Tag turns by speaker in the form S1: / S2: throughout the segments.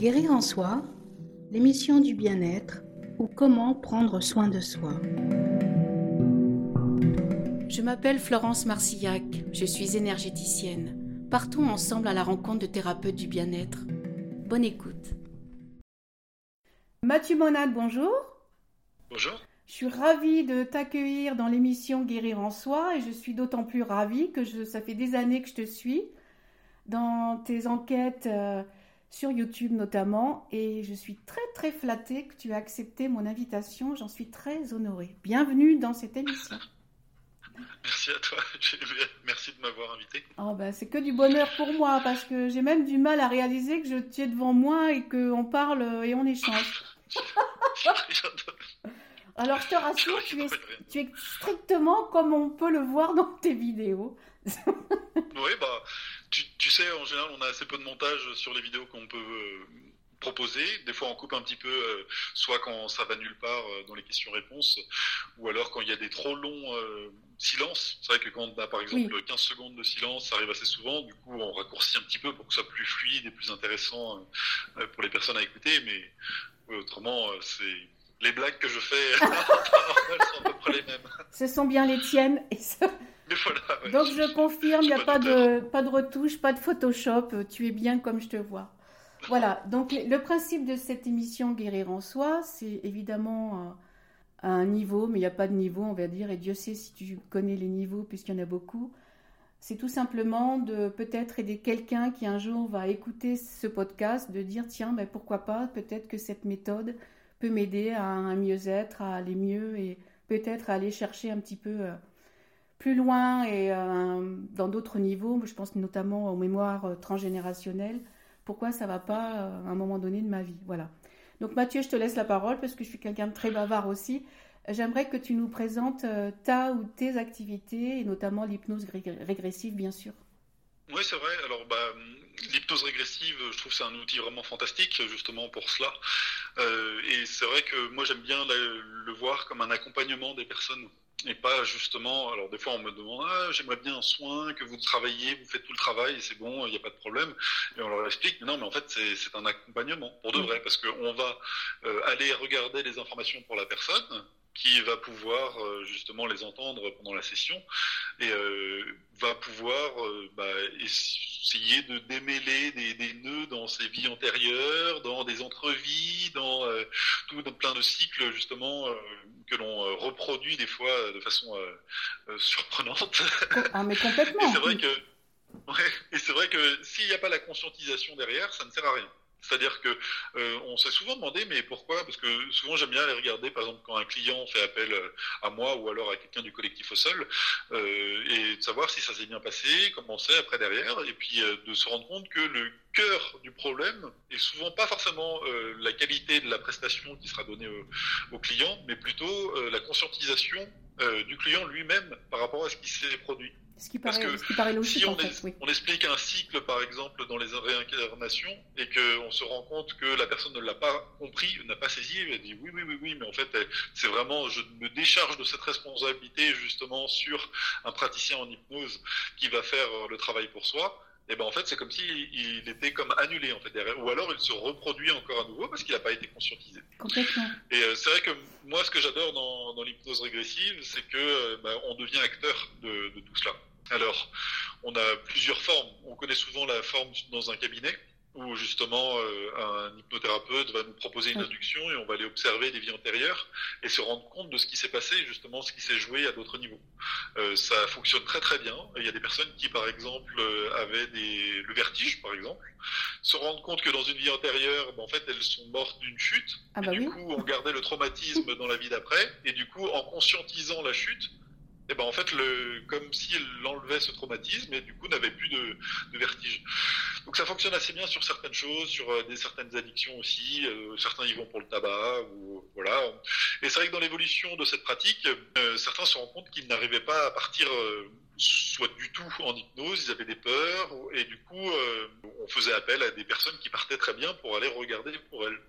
S1: Guérir en soi, l'émission du bien-être ou comment prendre soin de soi. Je m'appelle Florence Marcillac, je suis énergéticienne. Partons ensemble à la rencontre de thérapeutes du bien-être. Bonne écoute. Mathieu Monade, bonjour.
S2: Bonjour.
S1: Je suis ravie de t'accueillir dans l'émission Guérir en soi et je suis d'autant plus ravie que je, ça fait des années que je te suis dans tes enquêtes euh, sur YouTube notamment et je suis très très flattée que tu aies accepté mon invitation. J'en suis très honorée. Bienvenue dans cette émission.
S2: Merci à toi. Merci de m'avoir invité.
S1: Oh ben, c'est que du bonheur pour moi parce que j'ai même du mal à réaliser que je tiens devant moi et qu'on parle et on échange. Alors je te rassure, tu es, tu es, strictement comme on peut le voir dans tes vidéos.
S2: oui, bah, tu, tu, sais, en général, on a assez peu de montage sur les vidéos qu'on peut euh, proposer. Des fois, on coupe un petit peu, euh, soit quand ça va nulle part euh, dans les questions-réponses, ou alors quand il y a des trop longs silences. C'est vrai que quand on a par exemple 15 secondes de silence, ça arrive assez souvent. Du coup, on raccourcit un petit peu pour que ce soit plus fluide et plus intéressant pour les personnes à écouter. Mais autrement, c'est les blagues que je fais sont à peu près les mêmes.
S1: Ce sont bien les tiennes. Et
S2: voilà,
S1: Donc je confirme, il n'y a pas de, pas de retouche, pas de Photoshop, tu es bien comme je te vois. Voilà, donc le principe de cette émission Guérir en soi, c'est évidemment à un niveau, mais il n'y a pas de niveau, on va dire, et Dieu sait si tu connais les niveaux, puisqu'il y en a beaucoup. C'est tout simplement de peut-être aider quelqu'un qui un jour va écouter ce podcast, de dire tiens, mais pourquoi pas, peut-être que cette méthode peut m'aider à un mieux-être, à aller mieux et peut-être à aller chercher un petit peu euh, plus loin et euh, dans d'autres niveaux. Je pense notamment aux mémoires euh, transgénérationnelles. Pourquoi ça va pas à un moment donné de ma vie? Voilà. Donc Mathieu, je te laisse la parole parce que je suis quelqu'un de très bavard aussi. J'aimerais que tu nous présentes ta ou tes activités et notamment l'hypnose régressive, bien sûr.
S2: Oui, c'est vrai. Alors, bah, l'hypnose régressive, je trouve c'est un outil vraiment fantastique justement pour cela. Euh, et c'est vrai que moi j'aime bien le, voir comme un accompagnement des personnes et pas justement. Alors des fois on me demande ah j'aimerais bien un soin que vous travaillez, vous faites tout le travail c'est bon, il n'y a pas de problème. Et on leur explique mais non mais en fait c'est un accompagnement pour de vrai parce qu'on va euh, aller regarder les informations pour la personne qui va pouvoir euh, justement les entendre pendant la session et euh, va pouvoir euh, bah, essayer de démêler des, des, nœuds dans ses vies antérieures, dans des entrevies, dans tout plein de cycles justement que l'on reproduit des fois de façon surprenante.
S1: Ah mais complètement.
S2: c'est vrai que ouais, et c'est vrai que s'il n'y a pas la conscientisation derrière, ça ne sert à rien. C'est-à-dire que euh, on s'est souvent demandé, mais pourquoi? Parce que souvent j'aime bien aller regarder, par exemple, quand un client fait appel euh, à moi ou alors à quelqu'un du collectif au sol, euh, et de savoir si ça s'est bien passé, comment c'est après derrière, et puis de se rendre compte que le cœur du problème est souvent pas forcément euh, la qualité de la prestation qui sera donnée au, au client, mais plutôt la conscientisation du client lui-même par rapport à ce qui s'est produit.
S1: Ce qui paraît, Parce que ce qui paraît logique,
S2: si on,
S1: en fait, oui.
S2: on, explique un cycle, par exemple, dans les réincarnations, et qu'on se rend compte que la personne ne l'a pas compris, n'a pas saisi, elle dit oui, oui, oui, oui, mais en fait, c'est vraiment, je me décharge de cette responsabilité justement sur un praticien en hypnose qui va faire le travail pour soi. Et ben en fait, c'est comme s'il était comme annulé en fait derrière, ou alors il se reproduit encore à nouveau parce qu'il n'a pas été conscientisé.
S1: Complètement.
S2: Et euh, c'est vrai que moi, ce que j'adore dans, dans l'hypnose régressive, c'est que euh, ben, on devient acteur de, de tout cela. Alors, on a plusieurs formes. On connaît souvent la forme dans un cabinet où justement euh, un hypnothérapeute va nous proposer une induction et on va aller observer des vies antérieures et se rendre compte de ce qui s'est passé, justement ce qui s'est joué à d'autres niveaux. Euh, ça fonctionne très très bien. Il y a des personnes qui par exemple euh, avaient des, le vertige par exemple, se rendent compte que dans une vie antérieure, ben, en fait elles sont mortes d'une chute
S1: ah bah
S2: et
S1: oui.
S2: du coup on gardait le traumatisme dans la vie d'après et du coup en conscientisant la chute, et ben en fait le comme s'il enlevait ce traumatisme et du coup n'avait plus de, de, vertige. Donc ça fonctionne assez bien sur certaines choses, sur euh, des certaines addictions aussi. Euh, certains y vont pour le tabac ou voilà. Et c'est vrai que dans l'évolution de cette pratique, euh, certains se rendent compte qu'ils n'arrivaient pas à partir soit du tout en hypnose, ils avaient des peurs, et du coup, euh, on faisait appel à des personnes qui partaient très bien pour aller regarder pour elles.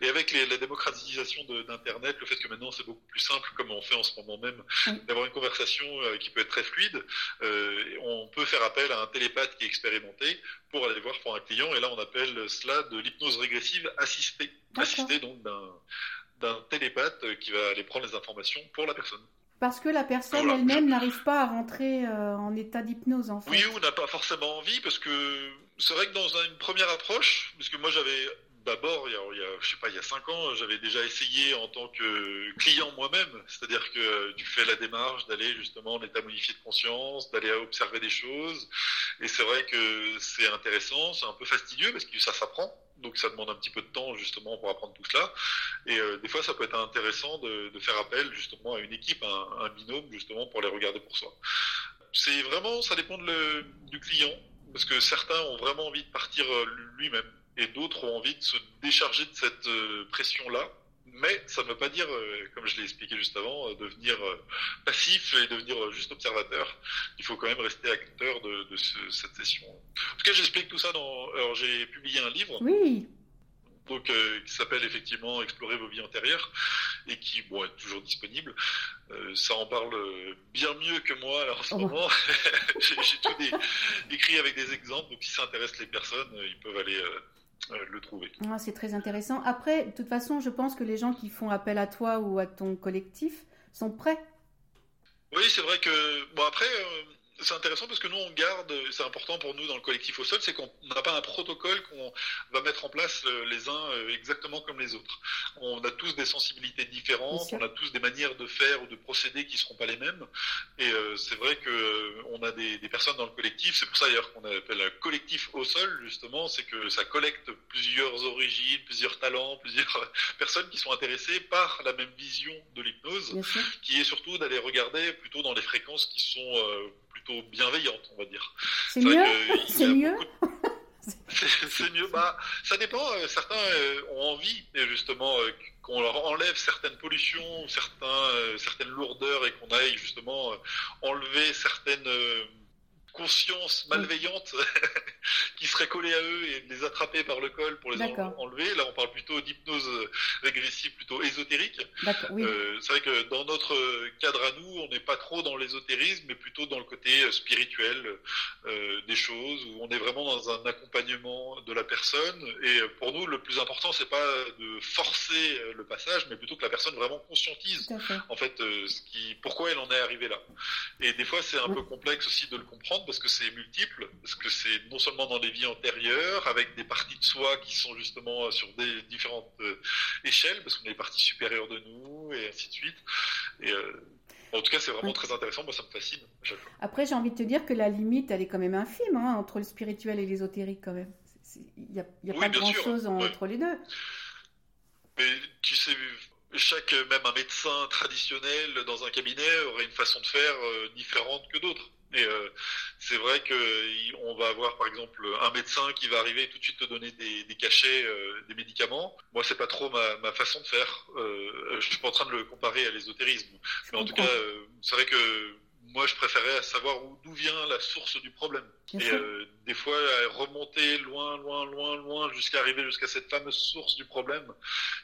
S2: Et avec la démocratisation d'Internet, le fait que maintenant c'est beaucoup plus simple, comme on fait en ce moment même, d'avoir une conversation euh, qui peut être très fluide, euh, on peut faire appel à un télépathe qui est expérimenté pour aller voir pour un client, et là on appelle cela de l'hypnose régressive assistée, assistée donc d'un télépathe qui va aller prendre les informations pour la personne.
S1: Parce que la personne elle-même n'arrive pas à rentrer euh, en état d'hypnose, en fait.
S2: Oui, ou n'a pas forcément envie, parce que c'est vrai que dans une première approche, parce que moi j'avais d'abord, il, y a, je sais pas, il y a cinq ans, j'avais déjà essayé en tant que client moi-même, c'est-à-dire que tu fais la démarche d'aller justement en état modifié de conscience, d'aller observer des choses, et c'est vrai que c'est intéressant, c'est un peu fastidieux parce que ça s'apprend donc ça demande un petit peu de temps justement pour apprendre tout cela. Et euh, des fois, ça peut être intéressant de, faire appel justement à une équipe, un, un, binôme justement pour les regarder pour soi. C'est vraiment, ça dépend du client, parce que certains ont vraiment envie de partir euh, lui-même, et d'autres ont envie de se décharger de cette euh, pression-là mais ça ne veut pas dire, euh, comme je l'ai expliqué juste avant, euh, devenir euh, passif et devenir juste observateur. Il faut quand même rester acteur de, cette session. En tout cas, j'explique tout ça dans. Alors, j'ai publié un livre.
S1: Oui.
S2: Donc, qui s'appelle effectivement Explorer vos vies antérieures et qui bon, est toujours disponible. ça en parle bien mieux que moi alors, en ce oh. moment. j'ai tout écrit avec des exemples, donc si ça intéresse les personnes, ils peuvent aller le trouver.
S1: Ah, c'est très intéressant. Après, de toute façon, je pense que les gens qui font appel à toi ou à ton collectif sont prêts.
S2: Oui, c'est vrai que. Bon, après, euh, c'est intéressant parce que nous, on garde, c'est important pour nous dans le collectif au sol, c'est qu'on n'a pas un protocole qu'on va mettre en place euh, les uns euh, exactement comme les autres. On a tous des sensibilités différentes, on a tous des manières de faire ou de procéder qui ne seront pas les mêmes. Et euh, c'est vrai qu'on a des, personnes dans le collectif, c'est pour ça d'ailleurs qu'on appelle un collectif au sol, justement, c'est que ça collecte plusieurs origines, plusieurs talents, plusieurs personnes qui sont intéressées par la même vision de l'hypnose, qui est surtout d'aller regarder plutôt dans les fréquences qui sont plutôt bienveillante, on va dire.
S1: C'est mieux C'est mieux
S2: C'est mieux. Bah, ça dépend. Euh, certains euh, ont envie, justement, euh, qu'on leur enlève certaines pollutions, certains, certaines lourdeurs et qu'on aille justement enlever certaines conscience malveillante qui serait collée à eux et les attraper par le col pour les enlever. Là, on parle plutôt d'hypnose régressive, plutôt ésotérique. Euh, c'est vrai que dans notre cadre à nous, on n'est pas trop dans l'ésotérisme, mais plutôt dans le côté spirituel euh, des choses, où on est vraiment dans un accompagnement de la personne. Et pour nous, le plus important, c'est pas de forcer le passage, mais plutôt que la personne vraiment conscientise en fait euh, ce qui, pourquoi elle en est arrivée là. Et des fois, c'est un peu complexe aussi de le comprendre parce que c'est multiple, parce que c'est non seulement dans les vies antérieures, avec des parties de soi qui sont justement sur des différentes euh, échelles, parce qu'on a des parties supérieures de nous, et ainsi de suite. Et, euh, en tout cas, c'est vraiment très intéressant, moi ça me fascine.
S1: Après, j'ai envie de te dire que la limite, elle est quand même infime hein, entre le spirituel et l'ésotérique quand même. Il n'y a, pas grand-chose entre les deux.
S2: Mais tu sais, chaque, même un médecin traditionnel dans un cabinet aurait une façon de faire euh, différente que d'autres. Et euh, c'est vrai qu'on va avoir par exemple un médecin qui va arriver tout de suite te donner des, cachets, euh, des médicaments. Moi, c'est pas trop ma, façon de faire. Euh, je suis pas en train de le comparer à l'ésotérisme, mais en tout cas, c'est vrai que moi, je préférais savoir d'où vient la source du problème. et des fois, remonter loin, loin, loin, loin, jusqu'à arriver jusqu'à cette fameuse source du problème,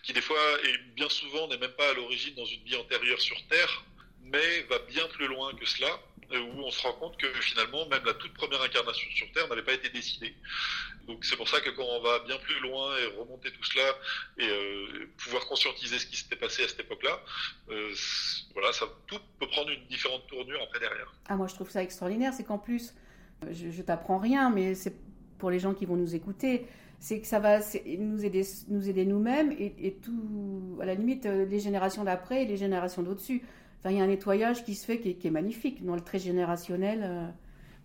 S2: qui des fois et bien souvent n'est même pas à l'origine dans une vie antérieure sur Terre, mais va bien plus loin que cela où on se rend compte que finalement, même la toute première incarnation sur Terre n'avait pas été décidée. Donc c'est pour ça que quand on va bien plus loin et remonter tout cela et euh, pouvoir conscientiser ce qui s'était passé à cette époque-là, euh, voilà, ça tout peut prendre une différente tournure après derrière.
S1: Ah moi je trouve ça extraordinaire, c'est qu'en plus, je, je t'apprends rien, mais c'est pour les gens qui vont nous écouter, c'est que ça va nous aider nous aider nous-mêmes et, et, tout à la limite euh, les générations d'après et les générations d'au-dessus il y a un nettoyage qui se fait qui est, magnifique dans le très générationnel. Euh.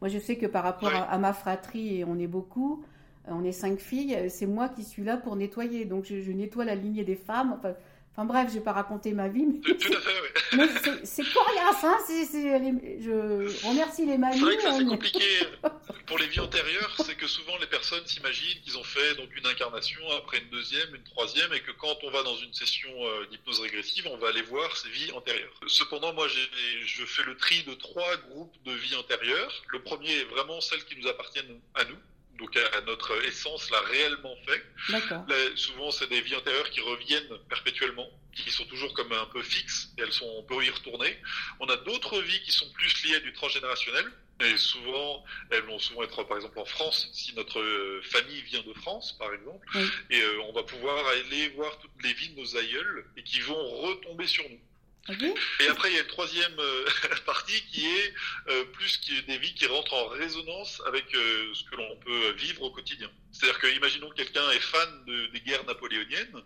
S1: moi, je sais que par rapport à, ma fratrie, et on est beaucoup, euh, on est cinq filles, c'est moi qui suis là pour nettoyer. Donc, je, nettoie la lignée des femmes. Enfin, Enfin bref, je vais pas raconter ma vie.
S2: Mais... Tout, à fait, oui.
S1: mais c'est coriace, hein Je remercie les mamies.
S2: C'est vrai que ça c'est compliqué pour les vies antérieures, c'est que souvent les personnes s'imaginent qu'ils ont fait donc une incarnation, après une deuxième, une troisième, et que quand on va dans une session euh, d'hypnose régressive, on va aller voir ces vies antérieures. Cependant, moi, je fais le tri de trois groupes de vies antérieures. Le premier est vraiment celles qui nous appartiennent à nous donc à notre essence l'a réellement fait. souvent, c'est des vies antérieures qui reviennent perpétuellement, qui sont toujours comme un peu fixes, et elles sont, on peut y retourner. On a d'autres vies qui sont plus liées à du transgénérationnel, et souvent, elles vont souvent être, par exemple, en France, si notre famille vient de France, par exemple, et euh, on va pouvoir aller voir toutes les vies de nos aïeuls, et qui vont retomber sur nous. Et après, il y a une troisième euh, partie qui est euh, plus des vies qui rentrent en résonance avec euh, ce que l'on peut vivre au quotidien. C'est-à-dire que, imaginons que quelqu'un est fan des guerres napoléoniennes,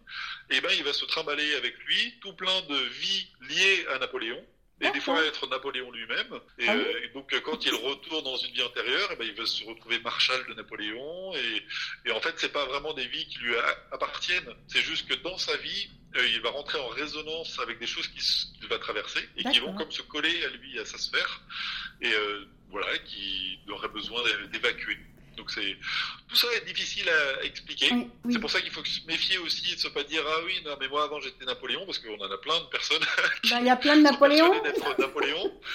S2: et eh ben il va se trimballer avec lui tout plein de vies liées à Napoléon. Et des fois être Napoléon lui-même. Et, ah donc quand il retourne dans une vie antérieure, et eh ben, il va se retrouver marshal de Napoléon. Et, et en fait, c'est pas vraiment des vies qui lui appartiennent. C'est juste que dans sa vie, euh, il va rentrer en résonance avec des choses qu'il va traverser et qui vont comme se coller à lui, à sa sphère, et euh, voilà, qui aurait besoin d'évacuer. Donc c'est tout ça est difficile à expliquer. C'est pour ça qu'il faut se méfier aussi de se pas dire ah oui non mais moi avant j'étais Napoléon parce qu'on en a plein de personnes.
S1: Bah, il y a plein de Napoléon.
S2: Napoléon.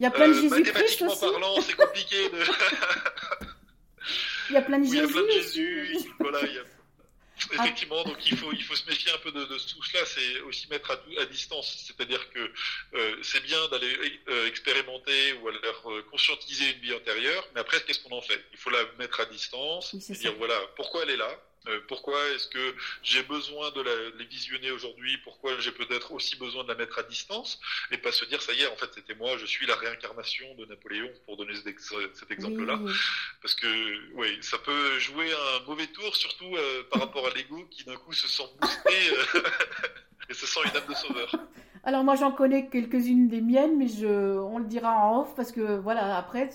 S1: Il y a plein de euh, Jésus-Christ aussi.
S2: parlant, c'est compliqué de.
S1: il y a plein de Jésus.
S2: Il y a plein de Jésus. voilà, il y a Effectivement, donc il faut, il faut se méfier un peu de, tout cela, c'est aussi mettre à, à distance. C'est-à-dire que euh, c'est bien d'aller euh, expérimenter ou aller euh, conscientiser une vie antérieure, mais après, qu'est-ce qu'on en fait? Il faut la mettre à distance, et dire voilà, pourquoi elle est là? Euh, pourquoi est-ce que j'ai besoin de la, les visionner aujourd'hui? Pourquoi j'ai peut-être aussi besoin de la mettre à distance? Et pas se dire, ça y est, en fait, c'était moi, je suis la réincarnation de Napoléon, pour donner cet, exemple-là. Parce que, oui, ça peut jouer un mauvais tour, surtout euh, par rapport à l'ego qui d'un coup se sent boosté euh, et se sent une âme de sauveur.
S1: Alors moi j'en connais quelques-unes des miennes, mais je, on le dira en off parce que voilà après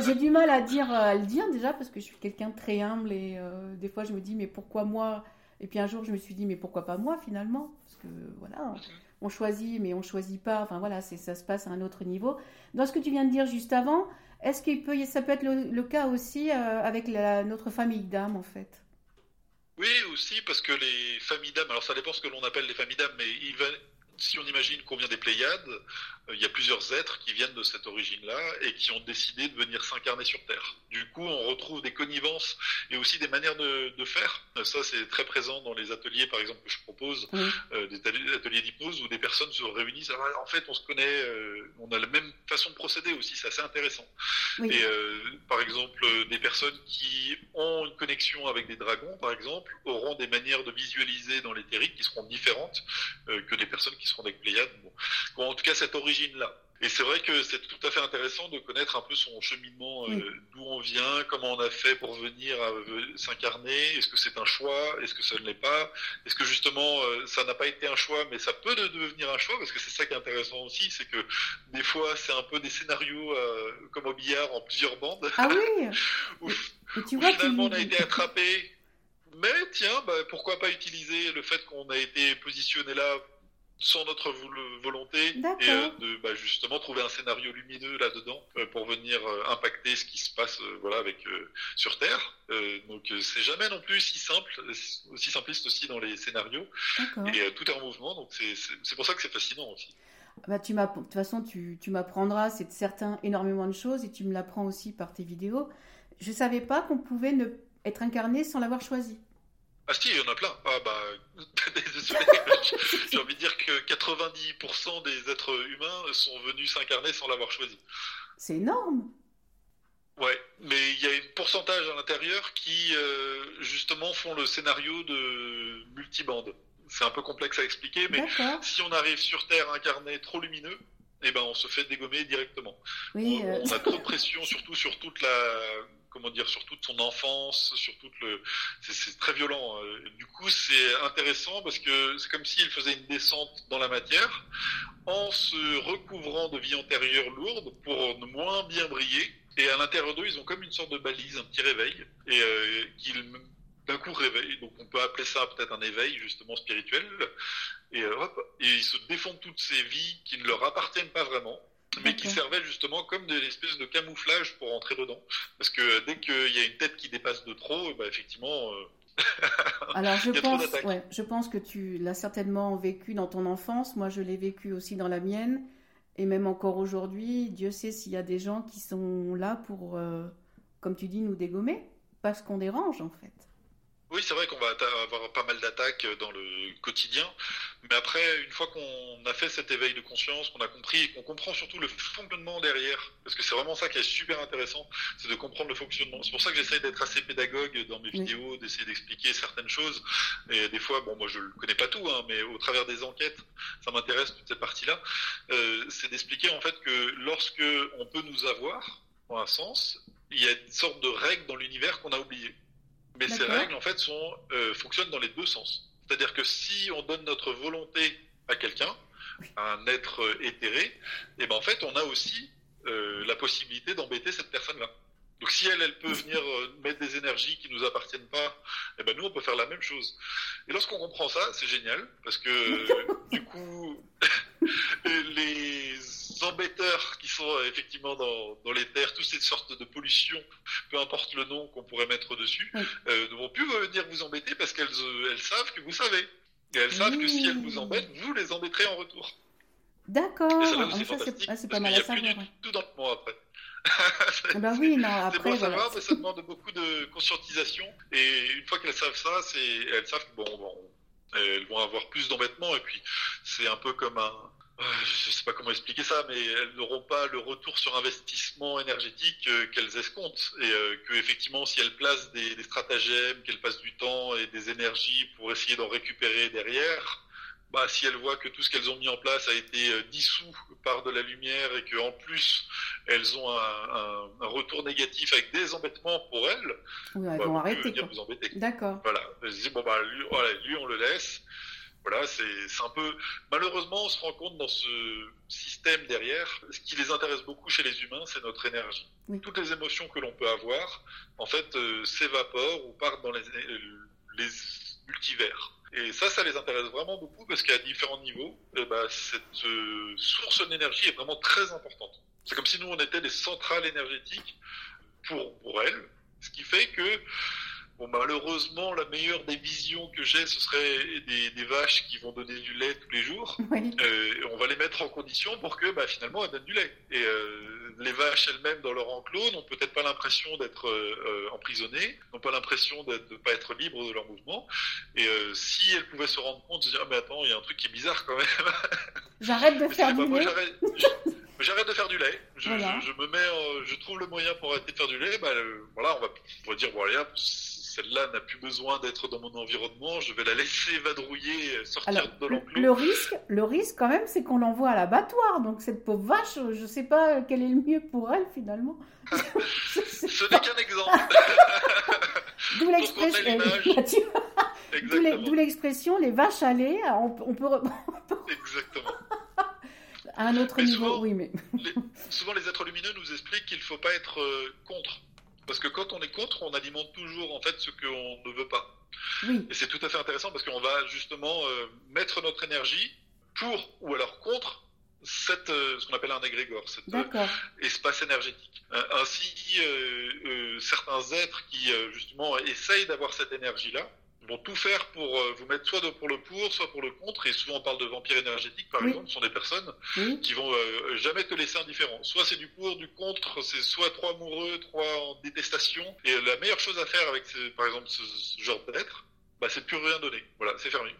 S1: j'ai du mal à dire à le dire déjà parce que je suis quelqu'un de très humble et euh, des fois je me dis mais pourquoi moi? Et puis un jour je me suis dit mais pourquoi pas moi finalement? Parce que voilà on choisit mais on choisit pas. Enfin voilà c'est ça se passe à un autre niveau. Dans ce que tu viens de dire juste avant, est-ce qu'il peut ça peut être le, cas aussi euh, avec notre famille d'âmes en fait?
S2: Oui, aussi, parce que les familles d'âmes, alors ça dépend ce que l'on appelle les familles d'âmes, mais si on imagine qu'on vient des Pléiades, euh, il y a plusieurs êtres qui viennent de cette origine-là et qui ont décidé de venir s'incarner sur Terre. Du coup, on retrouve des connivences et aussi des manières de, faire. Euh, ça, c'est très présent dans les ateliers, par exemple, que je propose, euh, des ateliers d'hypnose où des personnes se réunissent. Ah, en fait, on se connaît, on a la même façon de procéder aussi. C'est assez intéressant. Et par exemple, des personnes qui ont une connexion avec des dragons, par exemple, auront des manières de visualiser dans l'éthérique qui seront différentes que des personnes qui Pléiades. Bon. En tout cas, cette origine là Et c'est vrai que c'est tout à fait intéressant de connaître un peu son cheminement, euh, d'où on vient, comment on a fait pour venir s'incarner. Est-ce que c'est un choix? Est-ce que ça ne l'est pas? Est-ce que justement euh, ça n'a pas été un choix, mais ça peut devenir un choix? Parce que c'est ça qui est intéressant aussi, c'est que des fois c'est un peu des scénarios euh, comme au billard en plusieurs bandes.
S1: Ah oui.
S2: où, finalement on a été attrapé. Mais tiens, bah, pourquoi pas utiliser le fait qu'on a été positionné là sans notre volonté et euh, de bah, justement trouver un scénario lumineux là-dedans euh, pour venir euh, impacter ce qui se passe voilà avec sur Terre. donc c'est jamais non plus si simple, aussi simpliste aussi dans les scénarios. Et tout est en mouvement, donc c'est pour ça que c'est fascinant aussi.
S1: Bah, tu de toute façon, tu, tu m'apprendras, c'est certain, énormément de choses et tu me l'apprends aussi par tes vidéos. Je ne savais pas qu'on pouvait ne être incarné sans l'avoir choisi.
S2: Ah si, il y en a plein. Ah bah, j'ai envie de dire que 90% des êtres humains sont venus s'incarner sans l'avoir choisi.
S1: C'est énorme.
S2: Ouais, mais il y a un pourcentage à l'intérieur qui euh, justement font le scénario de multibande. C'est un peu complexe à expliquer, mais si on arrive sur Terre incarné trop lumineux, eh ben on se fait dégommer directement. Oui, on, euh. on, a trop de pression, surtout sur toute la comment dire, sur toute son enfance, sur toute le, c'est très violent. Euh. Du coup, c'est intéressant parce que c'est comme s'il faisait une descente dans la matière en se recouvrant de vie antérieure lourde pour moins bien briller. Et à l'intérieur d'eux, ils ont comme une sorte de balise, un petit réveil, et euh, qu'ils d'un coup réveille. Donc on peut appeler ça peut-être un éveil justement spirituel. Et hop, et ils se défendent toutes ces vies qui ne leur appartiennent pas vraiment mais qui servaient justement comme des espèces de camouflage pour entrer dedans. Parce que dès qu'il y a une tête qui dépasse de trop, bah effectivement. Euh,
S1: Alors je pense, ouais, je pense que tu l'as certainement vécu dans ton enfance. Moi, je l'ai vécu aussi dans la mienne, et même encore aujourd'hui. Dieu sait s'il y a des gens qui sont là pour, euh, comme tu dis, nous dégommer, parce qu'on dérange en fait.
S2: Oui, c'est vrai qu'on va avoir pas mal d'attaques dans le quotidien, mais après, une fois qu'on a fait cet éveil de conscience, qu'on a compris et qu'on comprend surtout le fonctionnement derrière, parce que c'est vraiment ça qui est super intéressant, c'est de comprendre le fonctionnement. C'est pour ça que j'essaye d'être assez pédagogue dans mes vidéos, d'essayer d'expliquer certaines choses. Et des fois, bon, moi je ne connais pas tout, hein, mais au travers des enquêtes, ça m'intéresse toute cette partie-là. Euh, c'est d'expliquer en fait que lorsque on peut nous avoir, en un sens, il y a une sorte de règle dans l'univers qu'on a oubliée. Mais ces règles, en fait, sont, euh, fonctionnent dans les deux sens. C'est-à-dire que si on donne notre volonté à quelqu'un, à un être euh, éthéré, et eh ben en fait, on a aussi euh, la possibilité d'embêter cette personne-là. Donc si elle, elle peut venir mettre des énergies qui nous appartiennent pas, eh ben nous on peut faire la même chose. Et lorsqu'on comprend ça, c'est génial parce que du coup les embêteurs qui sont euh, effectivement dans, dans, les terres, toutes ces sortes de pollution, peu importe le nom qu'on pourrait mettre dessus, euh, ne vont plus venir vous embêter parce qu'elles euh, elles savent que vous savez. Et elles savent que si elles vous embêtent, vous les embêterez en retour.
S1: D'accord.
S2: c'est fantastique. Ah, pas mal à savoir. tout dans le après.
S1: Ah bah oui, non, après.
S2: C'est bon voilà. savoir, mais ça demande beaucoup de conscientisation. Et une fois qu'elles savent ça, c'est, elles savent que bon, bon, elles vont avoir plus d'embêtement. Et puis, c'est un peu comme un, je ne sais pas comment expliquer ça, mais elles n'auront pas le retour sur investissement énergétique euh, qu'elles escomptent. Et euh, que effectivement, si elles placent des, stratagèmes, qu'elles passent du temps et des énergies pour essayer d'en récupérer derrière, bah, si elles voient que tout ce qu'elles ont mis en place a été euh, dissous par de la lumière et qu'en plus elles ont un, retour négatif avec des embêtements pour elles,
S1: oui, elles bah, vont arrêter. D'accord.
S2: Voilà. bon bah lui, voilà, lui on le laisse. Voilà, c'est un peu. Malheureusement, on se rend compte dans ce système derrière, ce qui les intéresse beaucoup chez les humains, c'est notre énergie. Toutes les émotions que l'on peut avoir, en fait, euh, s'évaporent ou partent dans les, les, multivers. Et ça, ça les intéresse vraiment beaucoup parce qu'à différents niveaux, eh ben, cette euh, source d'énergie est vraiment très importante. C'est comme si nous, on était des centrales énergétiques pour, pour elles, ce qui fait que malheureusement, la meilleure des visions que j'ai, ce serait des, vaches qui vont donner du lait tous les jours. Euh, on va les mettre en condition pour que, bah, finalement, elles donnent du lait. Et euh, les vaches elles-mêmes, dans leur enclos, n'ont peut-être pas l'impression d'être euh, emprisonnées, n'ont pas l'impression de ne pas être libres de leur mouvement. Et si elles pouvaient se rendre compte, se dire, ah, mais attends, il y a un truc qui est bizarre quand même.
S1: J'arrête de faire du lait.
S2: J'arrête de faire du lait. Je, me mets, je trouve le moyen pour arrêter de faire du lait. Bah, voilà, on va, on va dire, bon, allez, celle-là n'a plus besoin d'être dans mon environnement, je vais la laisser vadrouiller, sortir de l'enclos.
S1: Le risque, le risque quand même, c'est qu'on l'envoie à l'abattoir. Donc cette pauvre vache, je ne sais pas quel est le mieux pour elle finalement.
S2: Ce n'est qu'un exemple.
S1: D'où l'expression, les vaches lait, on, peut...
S2: Exactement.
S1: à un autre niveau, oui, mais...
S2: souvent les êtres lumineux nous expliquent qu'il ne faut pas être euh, contre parce que quand on est contre, on alimente toujours en fait ce qu'on ne veut pas. Et c'est tout à fait intéressant parce qu'on va justement euh, mettre notre énergie pour ou alors contre cette, euh, ce qu'on appelle un égrégore, cet euh, espace énergétique. ainsi, certains êtres qui justement essayent d'avoir cette énergie-là, vont tout faire pour euh, vous mettre soit pour le pour, soit pour le contre. Et souvent, on parle de vampires énergétiques, par exemple. Ce sont des personnes qui vont euh, jamais te laisser indifférent. Soit c'est du pour, du contre, c'est soit trop amoureux, trop en détestation. Et la meilleure chose à faire avec, par exemple, ce, genre d'être, bah, c'est de plus rien donner. Voilà, c'est fermé.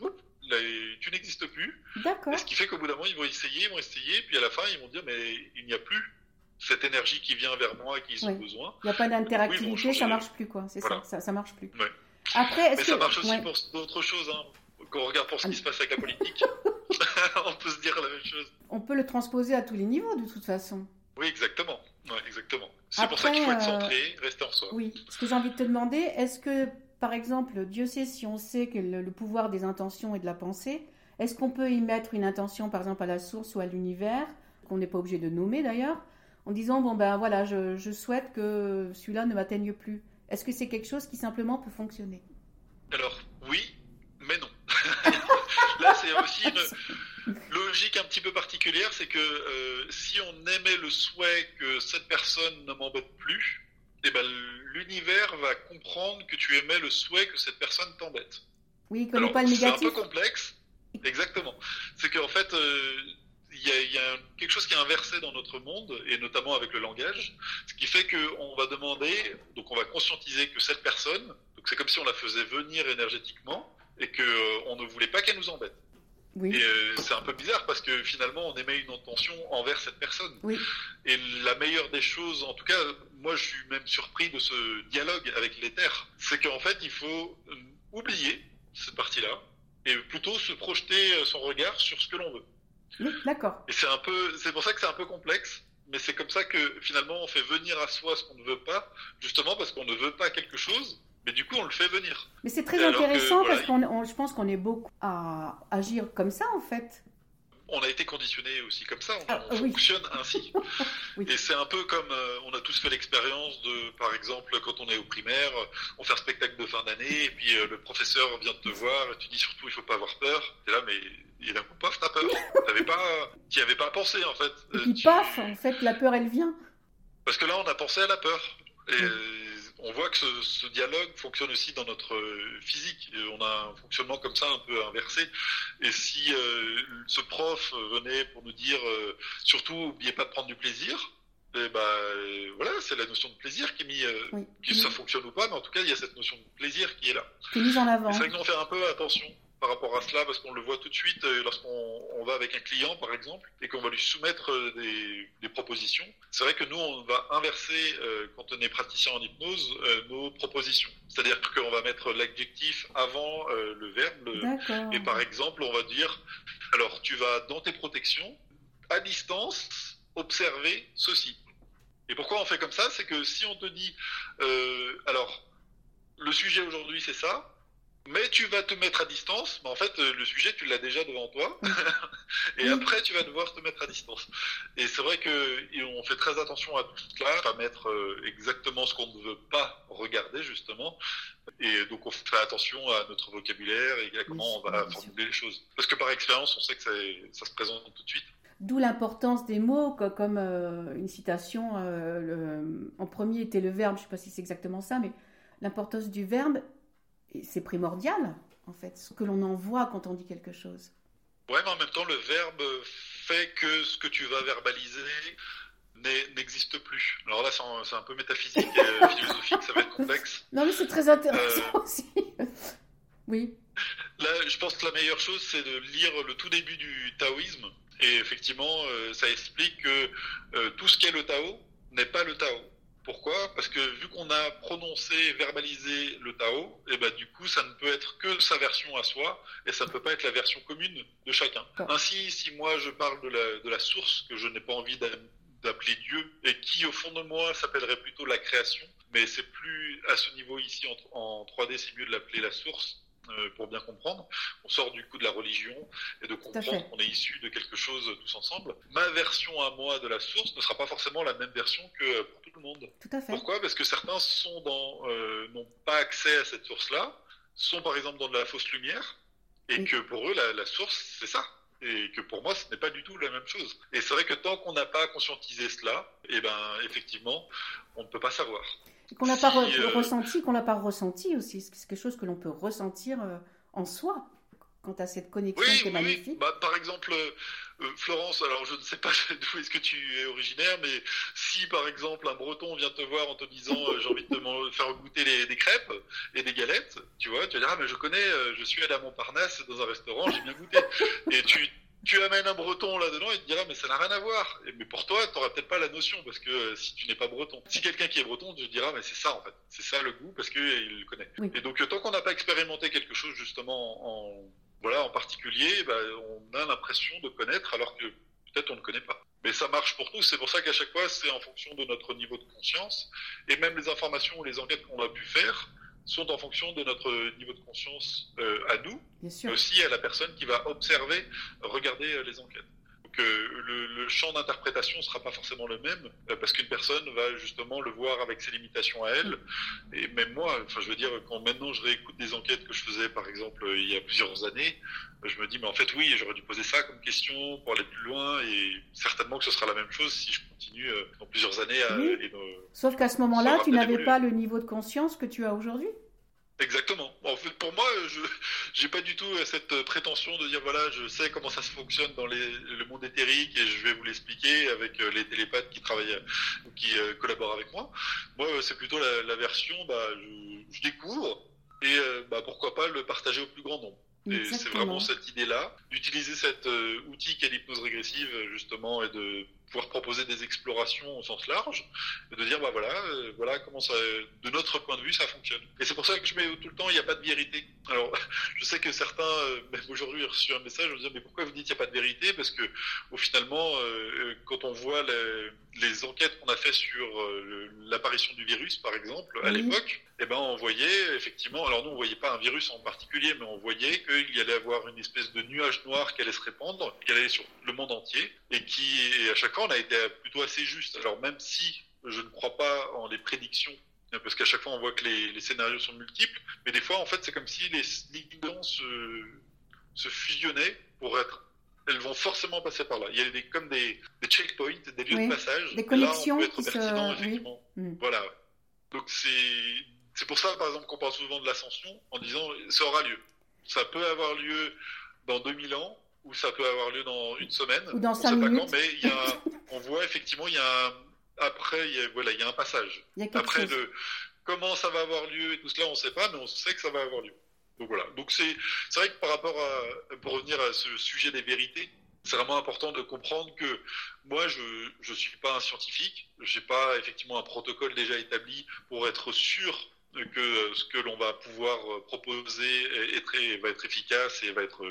S2: tu n'existes plus.
S1: D'accord.
S2: Ce qui fait qu'au bout d'un moment, ils vont essayer, ils vont essayer, puis à la fin, ils vont dire, mais il n'y a plus cette énergie qui vient vers moi et qu'ils ont besoin.
S1: Il n'y a pas d'interactivité, ça marche plus, quoi. C'est ça, ça, ça marche plus.
S2: Ouais. Après, Mais ça marche aussi pour d'autres choses. Hein. Quand on regarde pour ce qui se passe avec la politique, on peut se dire la même chose.
S1: On peut le transposer à tous les niveaux, de toute façon.
S2: Oui, exactement. exactement. C'est pour ça qu'il faut être euh, centré, rester en soi.
S1: Oui. Ce que j'ai envie de te demander, est-ce que, par exemple, Dieu sait si on sait que le, pouvoir des intentions et de la pensée, est-ce qu'on peut y mettre une intention, par exemple, à la source ou à l'univers, qu'on n'est pas obligé de nommer d'ailleurs, en disant bon ben voilà, je, je souhaite que celui-là ne m'atteigne plus. Est-ce que c'est quelque chose qui simplement peut fonctionner? Alors, oui, mais non.
S2: Là, c'est aussi une logique un petit peu particulière, c'est que euh, si on émet le souhait que cette personne ne m'embête plus, eh ben, l'univers va comprendre que tu émets le souhait que cette personne t'embête.
S1: Oui, comme pas le négatif.
S2: C'est un peu complexe. Exactement. C'est qu'en fait, euh, il y, a, quelque chose qui est inversé dans notre monde, et notamment avec le langage, ce qui fait qu'on va demander, donc on va conscientiser que cette personne, donc c'est comme si on la faisait venir énergétiquement, et qu'on euh, ne voulait pas qu'elle nous embête. Oui. Et euh, c'est un peu bizarre parce que finalement on émet une intention envers cette personne.
S1: Oui.
S2: Et la meilleure des choses, en tout cas, moi je suis même surpris de ce dialogue avec l'éther, c'est qu'en fait il faut oublier cette partie-là et plutôt se projeter son regard sur ce que l'on veut
S1: d'accord.
S2: Et c'est un peu, c'est pour ça que c'est un peu complexe, mais c'est comme ça que finalement on fait venir à soi ce qu'on ne veut pas, justement parce qu'on ne veut pas quelque chose, mais du coup on le fait venir.
S1: Mais c'est très intéressant parce qu'on, je pense qu'on est beaucoup à agir comme ça en fait
S2: on a été conditionné aussi comme ça, on, ah, fonctionne ainsi. Et c'est un peu comme euh, on a tous fait l'expérience de, par exemple, quand on est au primaire, on fait un spectacle de fin d'année, et puis euh, le professeur vient te voir, et tu dis surtout il faut pas avoir peur. Et là, mais il d'un coup, paf, t'as peur. T'avais pas, tu avais pas pensé en fait.
S1: Et puis paf, en fait, la peur elle vient.
S2: Parce que là, on a pensé à la peur. Et on voit que ce, dialogue fonctionne aussi dans notre euh, physique. on a un fonctionnement comme ça un peu inversé. Et si euh, ce prof venait pour nous dire, euh, surtout, n'oubliez pas de prendre du plaisir, et eh ben voilà, c'est la notion de plaisir qui est mise, que ça fonctionne ou pas, mais en tout cas, il y a cette notion de plaisir qui est là.
S1: Qui est mise en avant.
S2: C'est vrai que nous, on fait un peu attention par rapport à cela parce qu'on le voit tout de suite euh, lorsqu'on va avec un client par exemple et qu'on va lui soumettre euh, des, propositions. C'est vrai que nous on va inverser euh, quand on est praticien en hypnose nos propositions. C'est-à-dire qu'on va mettre l'adjectif avant le verbe et par exemple on va dire alors tu vas dans tes protections à distance observer ceci. Et pourquoi on fait comme ça? C'est que si on te dit alors le sujet aujourd'hui c'est ça, mais tu vas te mettre à distance, mais en fait, euh, le sujet, tu l'as déjà devant toi, et après, tu vas devoir te mettre à distance. Et c'est vrai que on fait très attention à tout cela, à mettre euh, exactement ce qu'on ne veut pas regarder, justement, et donc on fait attention à notre vocabulaire et à comment on va formuler les choses. Parce que par expérience, on sait que ça, se présente tout de suite.
S1: D'où l'importance des mots, comme euh, une citation, en premier était le verbe, je ne sais pas si c'est exactement ça, mais l'importance du verbe c'est primordial, en fait, ce que l'on envoie quand on dit quelque chose.
S2: Ouais, mais en même temps, le verbe fait que ce que tu vas verbaliser n'existe plus. Alors là, c'est un, peu métaphysique et philosophique, ça va être complexe.
S1: Non, mais c'est très intéressant euh, aussi. oui.
S2: Là, je pense que la meilleure chose, c'est de lire le tout début du taoïsme. Et effectivement, euh, ça explique que euh, tout ce qu'est le Tao n'est pas le Tao. Pourquoi? Parce que vu qu'on a prononcé, verbalisé le Tao, et eh ben du coup, ça ne peut être que sa version à soi, et ça ne peut pas être la version commune de chacun. Ainsi, si moi je parle de la, de la source que je n'ai pas envie d'appeler Dieu, et qui au fond de moi s'appellerait plutôt la création, mais c'est plus à ce niveau ici en, en 3D, c'est mieux de l'appeler la source, pour bien comprendre. On sort du coup de la religion et de comprendre qu'on est issu de quelque chose tous ensemble. Ma version à moi de la source ne sera pas forcément la même version que pour tout le monde.
S1: Tout à fait.
S2: Pourquoi? Parce que certains sont dans euh, n'ont pas accès à cette source-là, sont par exemple dans de la fausse lumière, et que pour eux la, source c'est ça et que pour moi ce n'est pas du tout la même chose. Et c'est vrai que tant qu'on n'a pas conscientisé cela, et eh ben effectivement, on ne peut pas savoir.
S1: Qu'on n'a pas euh, ressenti, qu'on n'a pas ressenti aussi. C'est quelque chose que l'on peut ressentir euh, en soi quant à cette connexion qui est magnifique.
S2: Bah, par exemple, euh, Florence, alors je ne sais pas d'où est-ce que tu es originaire, mais si par exemple un Breton vient te voir en te disant j'ai envie de te faire goûter des crêpes et des galettes, tu vois, tu vas dire ah mais je connais, je suis allé à Montparnasse dans un restaurant, j'ai bien goûté. Et tu tu amènes un breton là-dedans, il te dira mais ça n'a rien à voir. mais pour toi, tu n'auras peut-être pas la notion parce que euh, si tu n'es pas breton. Si quelqu'un qui est breton te dira mais c'est ça en fait, c'est ça le goût parce qu'il le connaît. Et donc euh, tant qu'on n'a pas expérimenté quelque chose justement en voilà en particulier, bah, on a l'impression de connaître alors que peut-être on ne connaît pas. Mais ça marche pour tous, c'est pour ça qu'à chaque fois c'est en fonction de notre niveau de conscience et même les informations ou les enquêtes qu'on a pu faire sont en fonction de notre niveau de conscience euh, à nous, mais aussi à la personne qui va observer, regarder euh, les enquêtes. Donc le, champ d'interprétation ne sera pas forcément le même parce qu'une personne va justement le voir avec ses limitations à elle. Et même moi, enfin je veux dire, quand maintenant je réécoute des enquêtes que je faisais par exemple il y a plusieurs années, je me dis mais en fait oui, j'aurais dû poser ça comme question pour aller plus loin et certainement que ce sera la même chose si je continue dans plusieurs années à...
S1: Sauf qu'à ce moment-là, tu n'avais pas le niveau de conscience que tu as aujourd'hui.
S2: Exactement. En fait, pour moi, je n'ai pas du tout cette prétention de dire voilà, je sais comment ça se fonctionne dans le monde éthérique et je vais vous l'expliquer avec euh, les télépathes qui travaillent ou qui euh, collaborent avec moi. Moi, c'est plutôt la, version, bah, je, découvre et euh, bah, pourquoi pas le partager au plus grand nombre. Et c'est vraiment cette idée-là, d'utiliser cet outil qu'est l'hypnose régressive justement et de pouvoir proposer des explorations au sens large et de dire bah voilà euh, voilà comment ça de notre point de vue ça fonctionne. Et c'est pour ça que je mets tout le temps il n'y a pas de vérité. Alors je sais que certains euh, même aujourd'hui j'ai reçu un message je me disant mais pourquoi vous dites qu'il n'y a pas de vérité? Parce que au finalement euh, quand on voit les, enquêtes qu'on a fait sur l'apparition du virus par exemple à l'époque eh ben on voyait effectivement alors nous on voyait pas un virus en particulier mais on voyait qu'il y allait avoir une espèce de nuage noir qui allait se répandre qui allait sur le monde entier et qui et à chaque fois on a été plutôt assez juste. Alors même si je ne crois pas en les prédictions, parce qu'à chaque fois on voit que les, scénarios sont multiples, mais des fois en fait c'est comme si les lignes se, se fusionnaient pour être elles vont forcément passer par là. Il y a des, comme des, checkpoints, des lieux de passage.
S1: Des connexions là, on peut être
S2: effectivement. Mm. Voilà. Donc c'est pour ça, par exemple, qu'on parle souvent de l'ascension en disant ça aura lieu. Ça peut avoir lieu dans 2000 ans, ou ça peut avoir lieu dans une semaine.
S1: Ou dans cinq minutes.
S2: mais il y a, on voit effectivement, il y a un, après, il y a, voilà, il y a un passage. après, le, comment ça va avoir lieu et tout cela, on ne sait pas, mais on sait que ça va avoir lieu. Donc voilà. Donc c'est, c'est vrai que par rapport à, pour revenir à ce sujet des vérités, c'est vraiment important de comprendre que moi, je ne suis pas un scientifique, je n'ai pas effectivement un protocole déjà établi pour être sûr que ce que l'on va pouvoir proposer est très, va être efficace et va être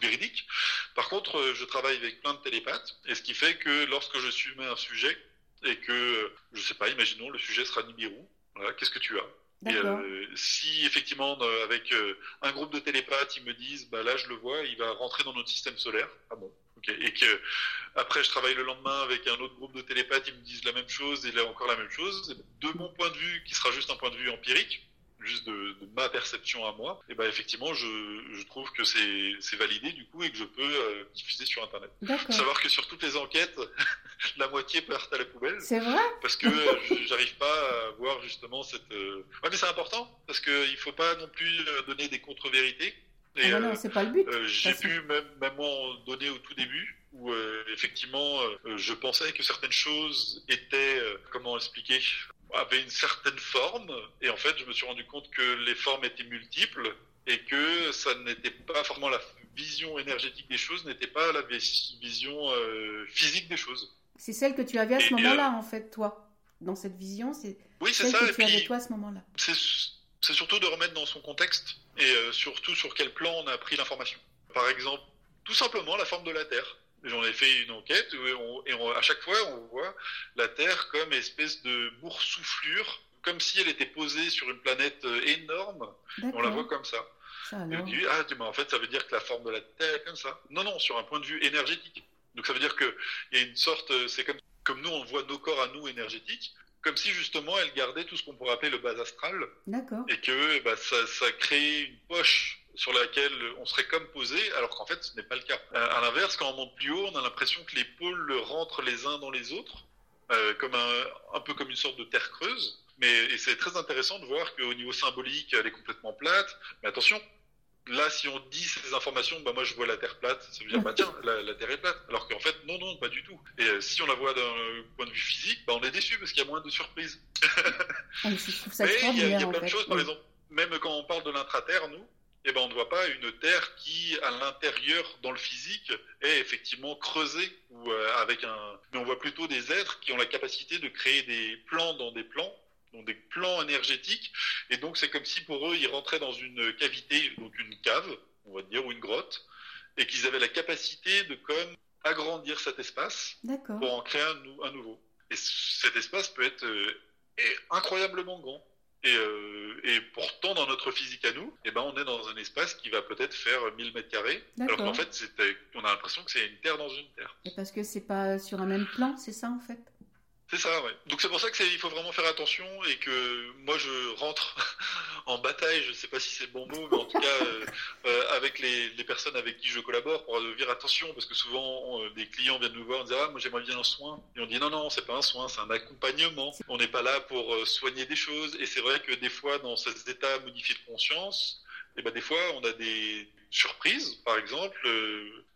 S2: véridique. Par contre, euh, je travaille avec plein de télépathes, et ce qui fait que lorsque je soumets un sujet, et que, euh, je sais pas, imaginons, le sujet sera Nibiru, voilà, qu'est-ce que tu as? Et euh, si effectivement avec un groupe de télépathes ils me disent bah là je le vois il va rentrer dans notre système solaire. Ah bon ok. Et que après je travaille le lendemain avec un autre groupe de télépathes ils me disent la même chose et là encore la même chose. De mon point de vue qui sera juste un point de vue empirique juste de, ma perception à moi, et ben effectivement, je, trouve que c'est validé du coup et que je peux euh, diffuser sur Internet. Savoir que sur toutes les enquêtes, la moitié partent à la poubelle.
S1: C'est vrai?
S2: Parce que euh, j'arrive pas à voir justement cette. Euh, ouais, mais c'est important parce qu'il faut pas non plus donner des contre-vérités.
S1: Et, ah bah non, c'est pas le but.
S2: J'ai pu même, même en donner au tout début où effectivement je pensais que certaines choses étaient, comment expliquer, avait une certaine forme, et en fait, je me suis rendu compte que les formes étaient multiples et que ça n'était pas forcément la vision énergétique des choses, n'était pas la vision euh, physique des choses.
S1: C'est celle que tu avais à ce moment-là, euh, en fait, toi. Dans cette vision, c'est
S2: oui,
S1: celle
S2: ça,
S1: que tu avais toi à ce moment-là.
S2: C'est surtout de remettre dans son contexte et euh, surtout sur quel plan on a pris l'information. Par exemple, tout simplement la forme de la Terre. J'en ai fait une enquête et à chaque fois on voit la Terre comme espèce de boursouflure, comme si elle était posée sur une planète euh, énorme. On la voit comme ça. ça et on dit ah en fait ça veut dire que la forme de la Terre est comme ça. Non non sur un point de vue énergétique. Donc ça veut dire que il y a une sorte euh, c'est comme comme nous on voit nos corps à nous énergétiques comme si justement elle gardait tout ce qu'on pourrait appeler le bas astral.
S1: D'accord.
S2: Et que bah, ça, ça crée une poche sur laquelle on serait comme posé, alors qu'en fait ce n'est pas le cas. Euh, à l'inverse, quand on monte plus haut, on a l'impression que les pôles rentrent les uns dans les autres, euh, comme un, peu comme une sorte de terre creuse. Mais c'est très intéressant de voir qu'au niveau symbolique, elle est complètement plate. Mais attention, là, si on dit ces informations, bah moi je vois la Terre plate, ça veut dire bah tiens, la, Terre est plate. Alors qu'en fait, non, non, pas du tout. Et euh, si on la voit d'un point de vue physique, bah on est déçu parce qu'il y a moins de surprises.
S1: Ah, mais il
S2: y a, plein de choses, par exemple, même quand on parle de l'intraterre, nous, eh ben, on ne voit pas une Terre qui, à l'intérieur, dans le physique, est effectivement creusée ou euh, avec un. Mais on voit plutôt des êtres qui ont la capacité de créer des plans dans des plans, donc des plans énergétiques. Et donc c'est comme si pour eux, ils rentraient dans une cavité, donc une cave, on va dire, ou une grotte, et qu'ils avaient la capacité de comme agrandir cet espace pour en créer un, nouveau. Et cet espace peut être euh, incroyablement grand. Et, euh, et, pourtant, dans notre physique à nous, eh ben, on est dans un espace qui va peut-être faire 1000 mètres carrés. Alors qu'en fait, on a l'impression que c'est une terre dans une terre.
S1: Et parce que c'est pas sur un même plan, c'est ça en fait?
S2: C'est ça, ouais. Donc c'est pour ça qu'il faut vraiment faire attention et que moi je rentre en bataille, je ne sais pas si c'est le bon mot, mais en tout cas euh, euh, avec les, personnes avec qui je collabore pour dire attention parce que souvent des clients viennent nous voir et disent ah moi j'aimerais bien un soin et on dit non non c'est pas un soin c'est un accompagnement. On n'est pas là pour euh, soigner des choses et c'est vrai que des fois dans cet état modifié de conscience, et eh ben des fois on a des surprises. Par exemple,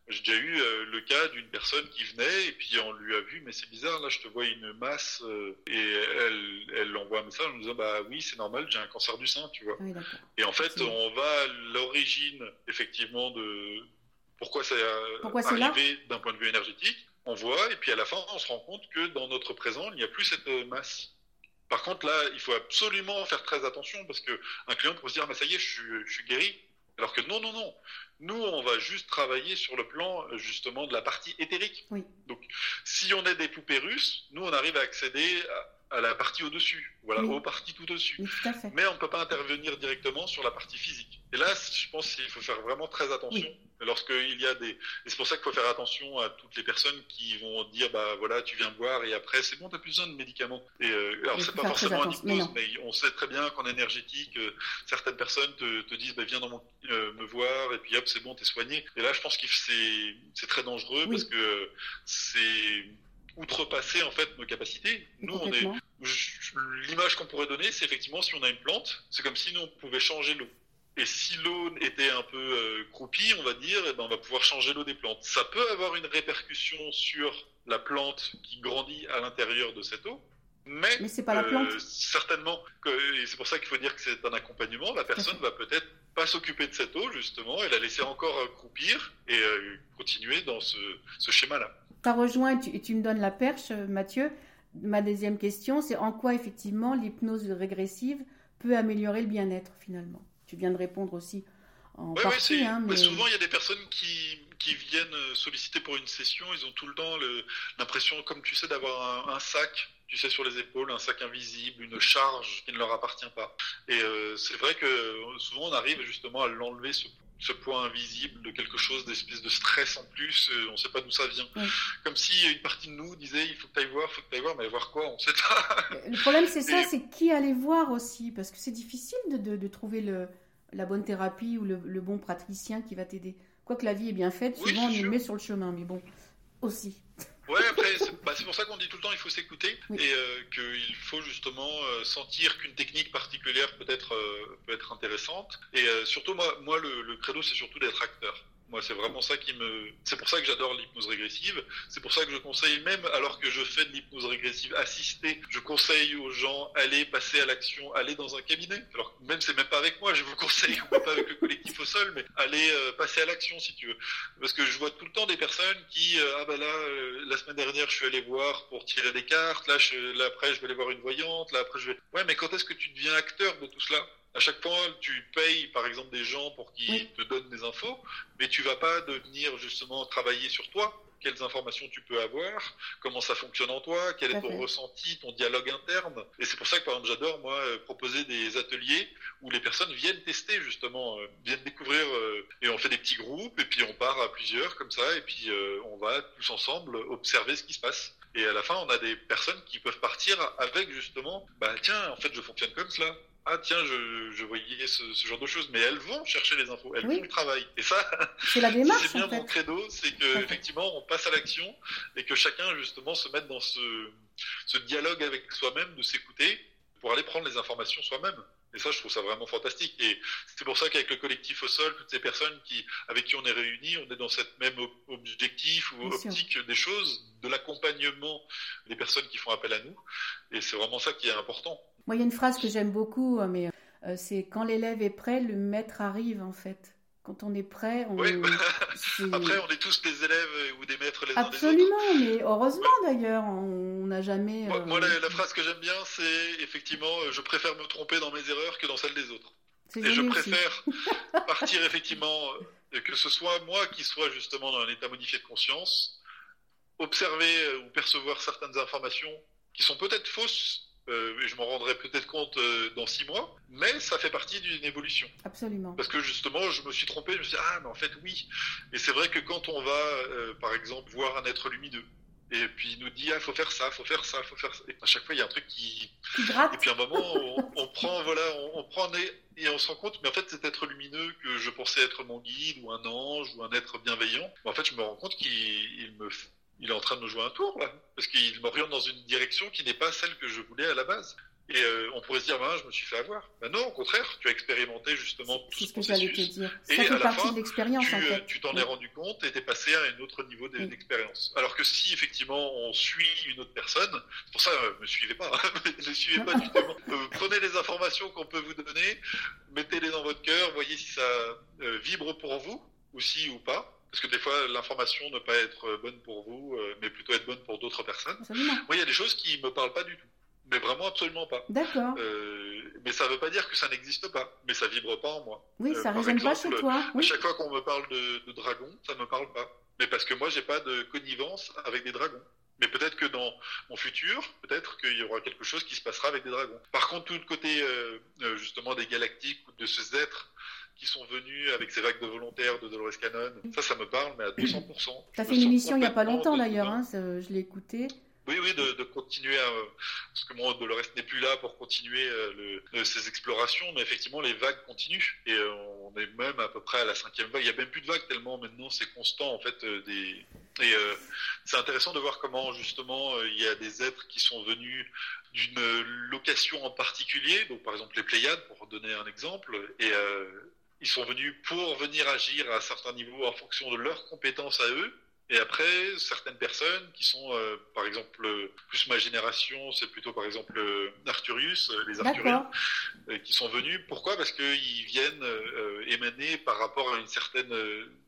S2: j'ai déjà eu euh, le cas d'une personne qui venait et puis on lui a vu, mais c'est bizarre, là je te vois une masse euh, et elle, elle envoie un message en nous disant bah oui c'est normal, j'ai un cancer du sein, tu vois. et en fait on va à l'origine effectivement de pourquoi ça est arrivé d'un point de vue énergétique. On voit et puis à la fin on se rend compte que dans notre présent il n'y a plus cette euh, masse. Par contre là il faut absolument faire très attention parce que un client pourrait se dire mais ça y est je suis, je suis guéri. Alors que non, non, non. Nous, on va juste travailler sur le plan justement de la partie éthérique. Donc, si on est des poupées russes, nous, on arrive à accéder à, la partie au-dessus, voilà, aux parties tout au-dessus. Mais on ne peut pas intervenir directement sur la partie physique. Et là, je pense qu'il faut faire vraiment très attention lorsqu'il y a des. Et c'est pour ça qu'il faut faire attention à toutes les personnes qui vont dire bah voilà, tu viens me voir et après c'est bon, tu n'as plus besoin de médicaments. Et euh, alors c'est pas forcément un hypnose, mais, on sait très bien qu'en énergétique, euh, certaines personnes te, disent bah, viens dans mon, euh, me voir et puis hop, c'est bon, tu es soigné. Et là, je pense que c'est très dangereux parce que c'est outrepasser en fait nos capacités. Nous, on est l'image qu'on pourrait donner, c'est effectivement si on a une plante, c'est comme si nous on pouvait changer l'eau. Et si l'eau était un peu euh, croupie, on va dire, eh ben, on va pouvoir changer l'eau des plantes. Ça peut avoir une répercussion sur la plante qui grandit à l'intérieur de cette eau, mais,
S1: mais c'est pas la plante.
S2: Euh, certainement, que, et c'est pour ça qu'il faut dire que c'est un accompagnement. La personne va peut-être pas s'occuper de cette eau justement, et la laisser encore euh, croupir et continuer dans ce, ce schéma-là.
S1: Tu as rejoint et tu, me donnes la perche, Mathieu. Ma deuxième question, c'est en quoi effectivement l'hypnose régressive peut améliorer le bien-être finalement? Tu viens de répondre aussi en partie.
S2: Hein, mais... souvent, il y a des personnes qui, qui, viennent solliciter pour une session, ils ont tout le temps l'impression, comme tu sais, d'avoir un, sac, tu sais, sur les épaules, un sac invisible, une charge qui ne leur appartient pas. Et euh, c'est vrai que souvent, on arrive justement à l'enlever, ce ce point invisible de quelque chose, d'espèce de stress en plus, euh, on ne sait pas d'où ça vient. Comme si une partie de nous disait il faut que tu ailles voir, il faut que tu ailles voir, mais voir quoi On ne sait pas.
S1: Le problème c'est ça, c'est qui aller voir aussi, parce que c'est difficile de, de, trouver le, la bonne thérapie ou le, le bon praticien qui va t'aider. Quoique la vie est bien faite, souvent on nous met sur le chemin, mais bon, aussi.
S2: Bah, c'est pour ça qu'on dit tout le temps il faut s'écouter et euh, qu'il faut justement euh, sentir qu'une technique particulière peut être, euh, peut être intéressante. Et surtout, moi, moi le, le credo, c'est surtout d'être acteur. C'est vraiment ça qui me. C'est pour ça que j'adore l'hypnose régressive. C'est pour ça que je conseille, même alors que je fais de l'hypnose régressive assistée, je conseille aux gens aller passer à l'action, aller dans un cabinet. Alors même c'est même pas avec moi, je vous conseille, pas avec le collectif au sol, mais aller euh, passer à l'action si tu veux. Parce que je vois tout le temps des personnes qui, euh, ah bah là, euh, la semaine dernière, je suis allé voir pour tirer des cartes. Là, là après, je vais aller voir une voyante. Là après, je vais. Ouais, mais quand est-ce que tu deviens acteur de tout cela? À chaque fois, tu payes par exemple des gens pour qu'ils te donnent des infos, mais tu vas pas devenir justement travailler sur toi. Quelles informations tu peux avoir, comment ça fonctionne en toi, quel est ton ressenti, ton dialogue interne? Et c'est pour ça que par exemple j'adore moi euh, proposer des ateliers où les personnes viennent tester justement, euh, viennent découvrir euh, et on fait des petits groupes et puis on part à plusieurs comme ça et puis on va tous ensemble observer ce qui se passe. Et à la fin, on a des personnes qui peuvent partir avec justement, bah tiens, en fait, je fonctionne comme cela ah tiens, je, voyais ce, genre de choses, mais elles vont chercher les infos, elles font le travail. Et ça,
S1: c'est la démarche.
S2: c'est bien mon credo, c'est que effectivement on passe à l'action et que chacun justement se mette dans ce, ce dialogue avec soi-même, de s'écouter pour aller prendre les informations soi-même. Et ça, je trouve ça vraiment fantastique. Et c'est pour ça qu'avec le collectif au sol, toutes ces personnes qui, avec qui on est réunis, on est dans cette même objectif ou optique des choses, de l'accompagnement des personnes qui font appel à nous. Et c'est vraiment ça qui est important.
S1: Moi, il y a une phrase que j'aime beaucoup, hein, mais euh, c'est quand l'élève est prêt, le maître arrive en fait. Quand on est prêt, on.
S2: Oui. Après, on est tous des élèves ou des maîtres les
S1: Absolument,
S2: uns
S1: des autres. mais heureusement d'ailleurs, on n'a jamais.
S2: Moi, euh, la, phrase que j'aime bien, c'est effectivement, euh, je préfère me tromper dans mes erreurs que dans celles des autres. Et je préfère partir effectivement, que ce soit moi qui soit justement dans un état modifié de conscience, observer ou percevoir certaines informations qui sont peut-être fausses euh, et je m'en rendrai peut-être compte euh, dans six mois, mais ça fait partie d'une évolution.
S1: Absolument.
S2: Parce que justement, je me suis trompé, je me suis dit, ah, mais en fait, oui. Et c'est vrai que quand on va, euh, par exemple, voir un être lumineux, et puis il nous dit, ah, faut faire ça, faut faire ça, faut faire ça. Et à chaque fois, il y a un truc qui.
S1: Et
S2: puis à un moment, on, on prend, voilà, on, on prend et on se rend compte, mais en fait, cet être lumineux que je pensais être mon guide, ou un ange, ou un être bienveillant, en fait, je me rends compte qu'il me il est en train de me jouer un tour là, parce qu'il m'oriente dans une direction qui n'est pas celle que je voulais à la base. Et euh, on pourrait se dire, ben, je me suis fait avoir. Ben non, au contraire, tu as expérimenté justement tout ce,
S1: ce que j'allais te dire. Ça
S2: et
S1: fait
S2: à
S1: partie
S2: la fin,
S1: de l'expérience
S2: tu,
S1: en fait.
S2: tu t'en es rendu compte et t'es passé à un autre niveau
S1: Oui.
S2: d'expérience. Alors que si effectivement on suit une autre personne, c'est pour ça, euh, me suivez pas, hein, ne suivez pas du tout. Euh, prenez les informations qu'on peut vous donner, mettez-les dans votre cœur, voyez si ça euh, vibre pour vous, aussi ou pas. Parce que des fois, l'information ne pas être bonne pour vous, euh, mais plutôt être bonne pour d'autres personnes.
S1: Absolument.
S2: Moi, il y a des choses qui me parlent pas du tout. Mais vraiment absolument pas.
S1: D'accord.
S2: Euh, mais ça veut pas dire que ça n'existe pas. Mais ça vibre pas en moi.
S1: Oui,
S2: euh,
S1: ça
S2: par
S1: résonne pas chez toi.
S2: À chaque fois qu'on me parle de, de dragons, ça me parle pas. Mais parce que moi, j'ai pas de connivence avec des dragons. Mais peut-être que dans mon futur, peut-être qu'il y aura quelque chose qui se passera avec des dragons. Par contre, tout le côté euh, justement des galactiques ou de ces êtres qui sont venus avec ces vagues de volontaires de Dolores Cannon, ça, ça me parle, mais à 200%.
S1: Tu as
S2: Je
S1: fait une émission il n'y a pas longtemps d'ailleurs, hein, ça, je l'ai écouté.
S2: oui, oui, de, de continuer à. Parce que moi, Dolores n'est plus là pour continuer euh, le, euh, ces explorations, mais effectivement, les vagues continuent. Et euh, on est même à peu près à la cinquième vague. Il n'y a même plus de vagues tellement maintenant c'est constant, en fait. des... Et euh, c'est intéressant de voir comment, justement, il y a des êtres qui sont venus d'une location en particulier, donc par exemple les Pléiades, pour donner un exemple, et euh, ils sont venus pour venir agir à certains niveaux en fonction de leurs compétences à eux. Et après, certaines personnes qui sont, euh, par exemple, plus ma génération, c'est plutôt par exemple euh, Arthurius, euh, les Arthuriens, euh, qui sont venus. Pourquoi? Parce qu'ils viennent émaner par rapport à une certaine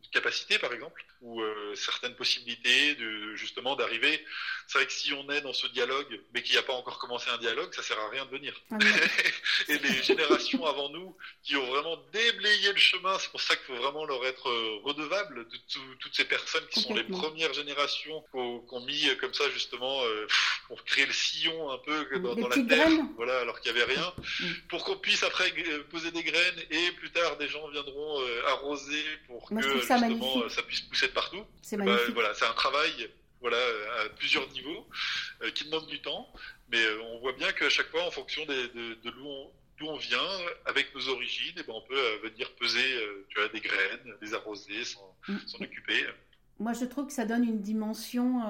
S2: euh, capacité, par exemple, ou euh, certaines possibilités de justement d'arriver. C'est vrai que si on est dans ce dialogue, mais qu'il n'y a pas encore commencé un dialogue, ça sert à rien de venir.
S1: Ah oui.
S2: Et les générations avant nous qui ont vraiment déblayé le chemin, c'est pour ça qu'il faut vraiment leur être euh, redevable de tout- toutes ces personnes qui sont les premières générations qu'on qu'on mis comme ça justement euh, pour créer le sillon un peu dans, dans la terre,
S1: graines.
S2: voilà, alors qu'il n'y avait rien,
S1: Mm.
S2: pour qu'on puisse après euh, poser des graines et plus tard des gens viendront euh, arroser pour
S1: Moi,
S2: que
S1: ça
S2: justement ça puisse pousser de partout.
S1: C'est
S2: Bah, voilà, c'est un travail voilà, à plusieurs niveaux euh, qui demande du temps, mais euh, on voit bien qu'à chaque fois, en fonction des- de, de d'où on, d'où on vient, avec nos origines, eh ben, on peut venir peser tu vois, des graines, les arroser, s'en,
S1: Mm.
S2: s'en occuper.
S1: Moi, je trouve que ça donne une dimension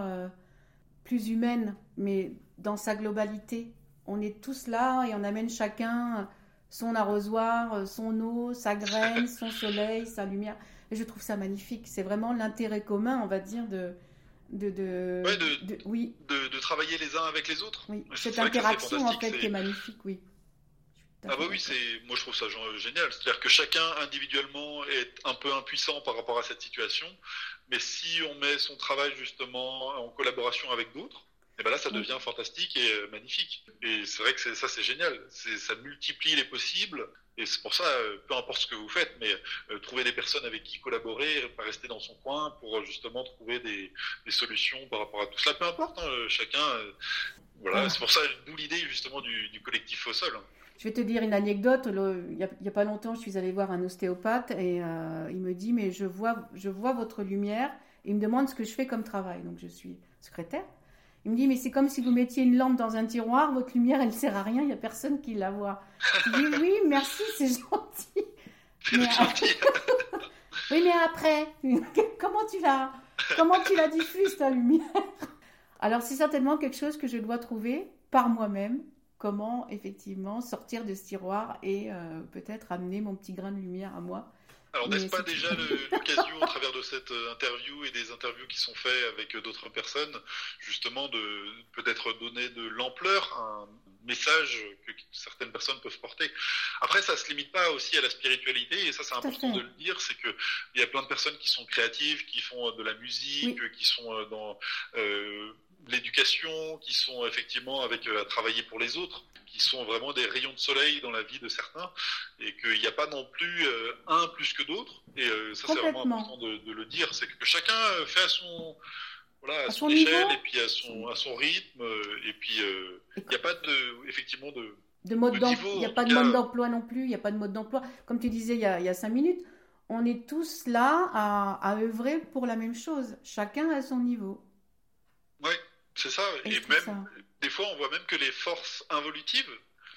S1: plus humaine, mais dans sa globalité. On est tous là et on amène chacun son arrosoir, son eau, sa graine, son soleil, sa lumière. Et je trouve ça magnifique. C'est vraiment l'intérêt commun, on va dire, de. de, de,
S2: Ouais, de-
S1: de- oui,
S2: De, de travailler les uns avec les autres.
S1: oui. Cette
S2: ça,
S1: interaction, en fait, qui est magnifique, oui.
S2: Ah bah oui, c'est moi je trouve ça génial. C'est-à-dire que chacun individuellement est un peu impuissant par rapport à cette situation, mais si on met son travail justement en collaboration avec d'autres, et ben là ça devient fantastique et euh, magnifique. Et c'est vrai que ça c'est génial. Ça multiplie les possibles. Et c'est pour ça, euh, peu importe ce que vous faites, mais euh, trouver des personnes avec qui collaborer, pas rester dans son coin pour justement trouver des, des solutions par rapport à tout cela. Peu importe, hein, chacun. euh, voilà,
S1: Ah.
S2: c'est pour ça d'où l'idée justement du, du collectif au sol.
S1: Je vais te dire une anecdote. Le- il n'y a, il y a pas longtemps, je suis allée voir un ostéopathe et euh, il me dit Mais je vois, je vois votre lumière. Il me demande ce que je fais comme travail. Donc, je suis secrétaire. Il me dit Mais c'est comme si vous mettiez une lampe dans un tiroir, votre lumière, elle ne sert à rien, il n'y a personne qui la voit. Je dis Oui, merci, c'est gentil. Mais-
S2: gentil.
S1: Oui, mais après, comment tu la, comment tu la diffuses, ta lumière? Alors, c'est certainement quelque chose que je dois trouver par moi-même. Comment, effectivement, sortir de ce tiroir et euh, peut-être amener mon petit grain de lumière à moi.
S2: Alors n'est-ce pas déjà l'occasion, au travers de cette euh, interview et des interviews qui sont faites avec euh, d'autres personnes, justement de peut-être donner de l'ampleur à un message que certaines personnes peuvent porter? Après, ça se limite pas aussi à la spiritualité, et ça c'est important de le dire, c'est que il y a plein de personnes qui sont créatives, qui font de la musique, qui sont dans euh, l'éducation, qui sont effectivement avec euh, à travailler pour les autres, qui sont vraiment des rayons de soleil dans la vie de certains et qu'il n'y a pas non plus euh, un plus que d'autres. Et euh, ça, c'est vraiment important de, de le dire. C'est que chacun fait à son, voilà, à, son, échelle et puis à son, à son rythme. Et puis, il n'y a pas de, effectivement de,
S1: de mode d'emploi. Il n'y a pas de mode d'emploi non plus. Il n'y a pas de mode d'emploi. Comme tu disais il y, a, il y a cinq minutes, on est tous là à, à œuvrer pour la même chose. Chacun à son niveau.
S2: C'est ça. Et, même, des fois, on voit même que les forces involutives,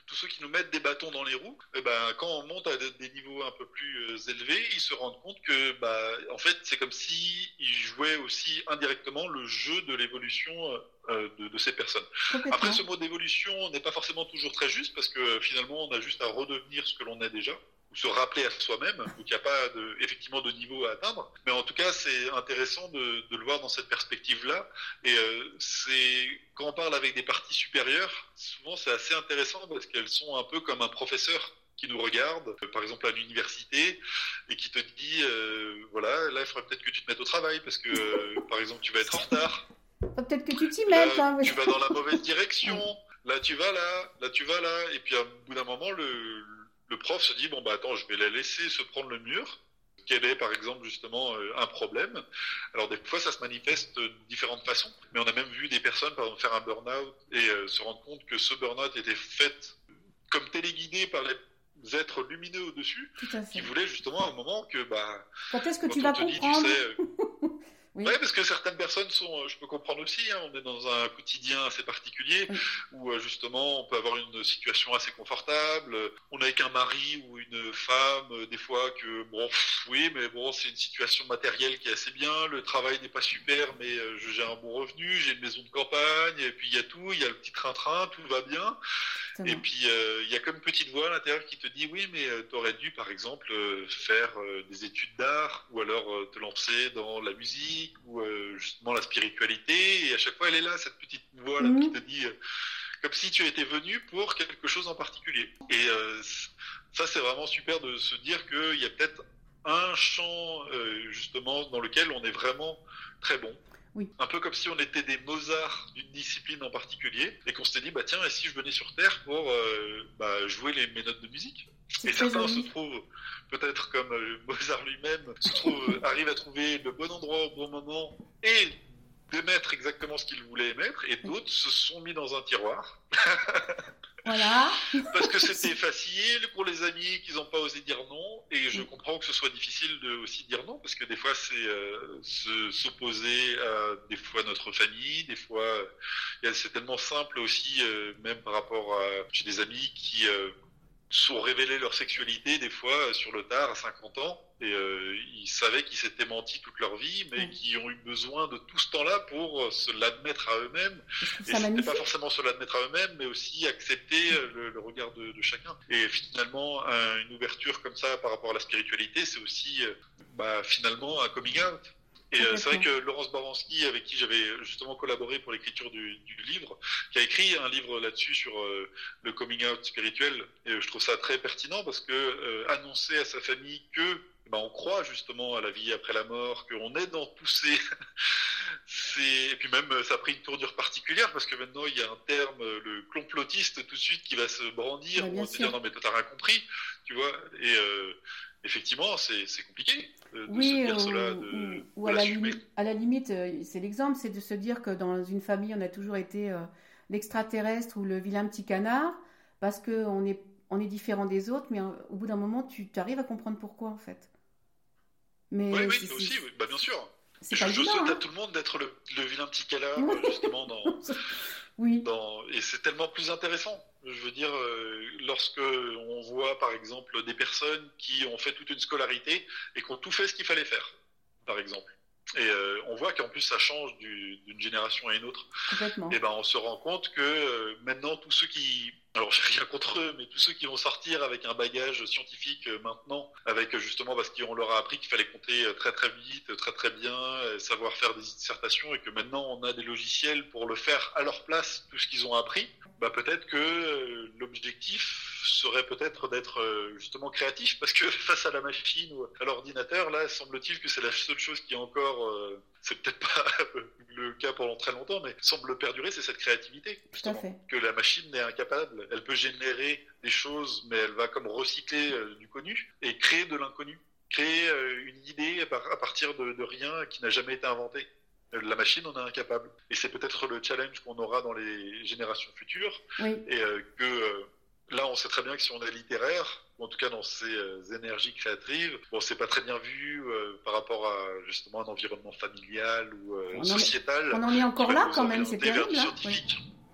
S2: tous ceux qui nous mettent des bâtons dans les roues, eh ben, quand on monte à des niveaux un peu plus euh, élevés, ils se rendent compte que, bah, en fait, c'est comme s'ils jouaient aussi indirectement le jeu de l'évolution euh, de, de, ces personnes. Après, ce mot d'évolution n'est pas forcément toujours très juste parce que finalement, on a juste à redevenir ce que l'on est déjà ou se rappeler à soi-même, donc il n'y a pas de, effectivement de niveau à atteindre. Mais en tout cas, c'est intéressant de, de, le voir dans cette perspective-là. Et euh, c'est quand on parle avec des parties supérieures, souvent c'est assez intéressant parce qu'elles sont un peu comme un professeur qui nous regarde, par exemple à l'université, et qui te dit, euh, voilà, là il faudrait peut-être que tu te mettes au travail parce que, euh, par exemple, tu vas être en retard.
S1: Peut-être que tu t'y mettes. Hein,
S2: Tu vas dans la mauvaise direction. Là, tu vas là. Là, tu vas là. Et puis, à bout d'un moment, le, le prof se dit bon bah attends, je vais la laisser se prendre le mur. Quel est par exemple justement euh, un problème? Alors des fois ça se manifeste de différentes façons, mais on a même vu des personnes par exemple faire un burn-out et euh, se rendre compte que ce burn-out était fait comme téléguidé par les êtres lumineux au-dessus, qui voulaient justement à un moment que bah
S1: quand est-ce que tu vas comprendre
S2: Oui, parce que certaines personnes sont, je peux comprendre aussi, hein, on est dans un quotidien assez particulier où euh, justement on peut avoir une situation assez confortable, on est qu'un mari ou une femme, euh, des fois que bon, oui, mais bon, c'est une situation matérielle qui est assez bien, le travail n'est pas super, mais euh, j'ai un bon revenu, j'ai une maison de campagne, et puis il y a tout, il y a le petit train-train, tout va bien. Et puis il y a comme une petite voix à l'intérieur qui te dit oui, mais tu aurais dû par exemple faire des études d'art ou alors te lancer dans la musique ou euh, justement la spiritualité. Et à chaque fois, elle est là, cette petite voix là, qui mhm. te dit euh, comme si tu étais venu pour quelque chose en particulier. Et euh, ça, c'est vraiment super de se dire qu'il y a peut-être un champ justement dans lequel on est vraiment très bon.
S1: Oui.
S2: Un peu comme si on était des Mozart d'une discipline en particulier et qu'on s'était dit bah tiens et si je venais sur Terre pour bah, jouer les, mes notes de musique? Et certains se trouvent, peut-être comme euh, Mozart lui-même, se trouve, arrive à trouver le bon endroit au bon moment et d'émettre exactement ce qu'il voulait émettre, et d'autres se sont mis dans un tiroir.
S1: Voilà.
S2: Parce que c'était facile pour les amis qu'ils n'ont pas osé dire non, et je comprends que ce soit difficile de aussi dire non, parce que des fois c'est euh, s'opposer à des fois notre famille, des fois c'est tellement simple aussi, euh, même par rapport à j'ai des amis qui euh, sont révélés leur sexualité des fois euh, sur le tard à 50 ans et euh, ils savaient qu'ils s'étaient menti toute leur vie mais mm. qui ont eu besoin de tout ce temps-là pour euh, se l'admettre à eux-mêmes. Et c'était pas forcément se l'admettre à eux-mêmes mais aussi accepter le, le regard de, de, chacun. Et finalement une ouverture comme ça par rapport à la spiritualité c'est aussi bah, finalement un coming out et euh, c'est vrai que Laurence Baranski, avec qui j'avais justement collaboré pour l'écriture du, du, livre, qui a écrit un livre là-dessus sur euh, le coming out spirituel, et je trouve ça très pertinent parce que euh, annoncer à sa famille que ben, on croit justement à la vie après la mort, qu'on est dans tous ces, ces... Et puis même, ça a pris une tournure particulière parce que maintenant, il y a un terme, le complotiste, tout de suite, qui va se brandir pour te dire non mais t'as rien compris, tu vois. Et effectivement, c'est compliqué de,
S1: oui, se dire cela, ou, à, la limite, à, la limite, euh, c'est l'exemple, c'est de se dire que dans une famille, on a toujours été euh, l'extraterrestre ou le vilain petit canard, parce qu'on est, on est différent des autres, mais euh, au bout d'un moment, tu arrives à comprendre pourquoi, en fait.
S2: Mais oui, oui, aussi, oui. Bah, bien sûr. Je, je souhaite à hein. tout le monde d'être le, le, vilain petit canard, justement, dans,
S1: oui.
S2: Dans, et c'est tellement plus intéressant. Je veux dire, euh, lorsque on voit par exemple des personnes qui ont fait toute une scolarité et qui ont tout fait ce qu'il fallait faire, par exemple. Et euh, on voit qu'en plus ça change d'une génération à une autre. Et ben on se rend compte que euh, maintenant tous ceux qui alors j'ai rien contre eux, mais tous ceux qui vont sortir avec un bagage scientifique euh, maintenant, avec euh, justement parce qu'on leur a appris qu'il fallait compter euh, très très vite, très très bien, savoir faire des dissertations, et que maintenant on a des logiciels pour le faire à leur place, tout ce qu'ils ont appris, bah peut-être que l'objectif serait peut-être d'être justement créatif, parce que face à la machine ou à l'ordinateur, là, semble-t-il que c'est la seule chose qui est encore, c'est peut-être pas le cas pendant très longtemps, mais semble perdurer, c'est cette créativité, justement, que la machine n'est incapable elle peut générer des choses, mais elle va comme recycler euh, du connu et créer de l'inconnu, créer euh, une idée à, partir de, rien qui n'a jamais été inventé. La machine en est incapable. Et c'est peut-être le challenge qu'on aura dans les générations futures.
S1: Oui.
S2: Et que là, on sait très bien que si on est littéraire, ou en tout cas dans ces énergies créatives, bon, c'est pas très bien vu par rapport à justement un environnement familial ou sociétal.
S1: on en est encore là quand même, c'est terrible. Hein.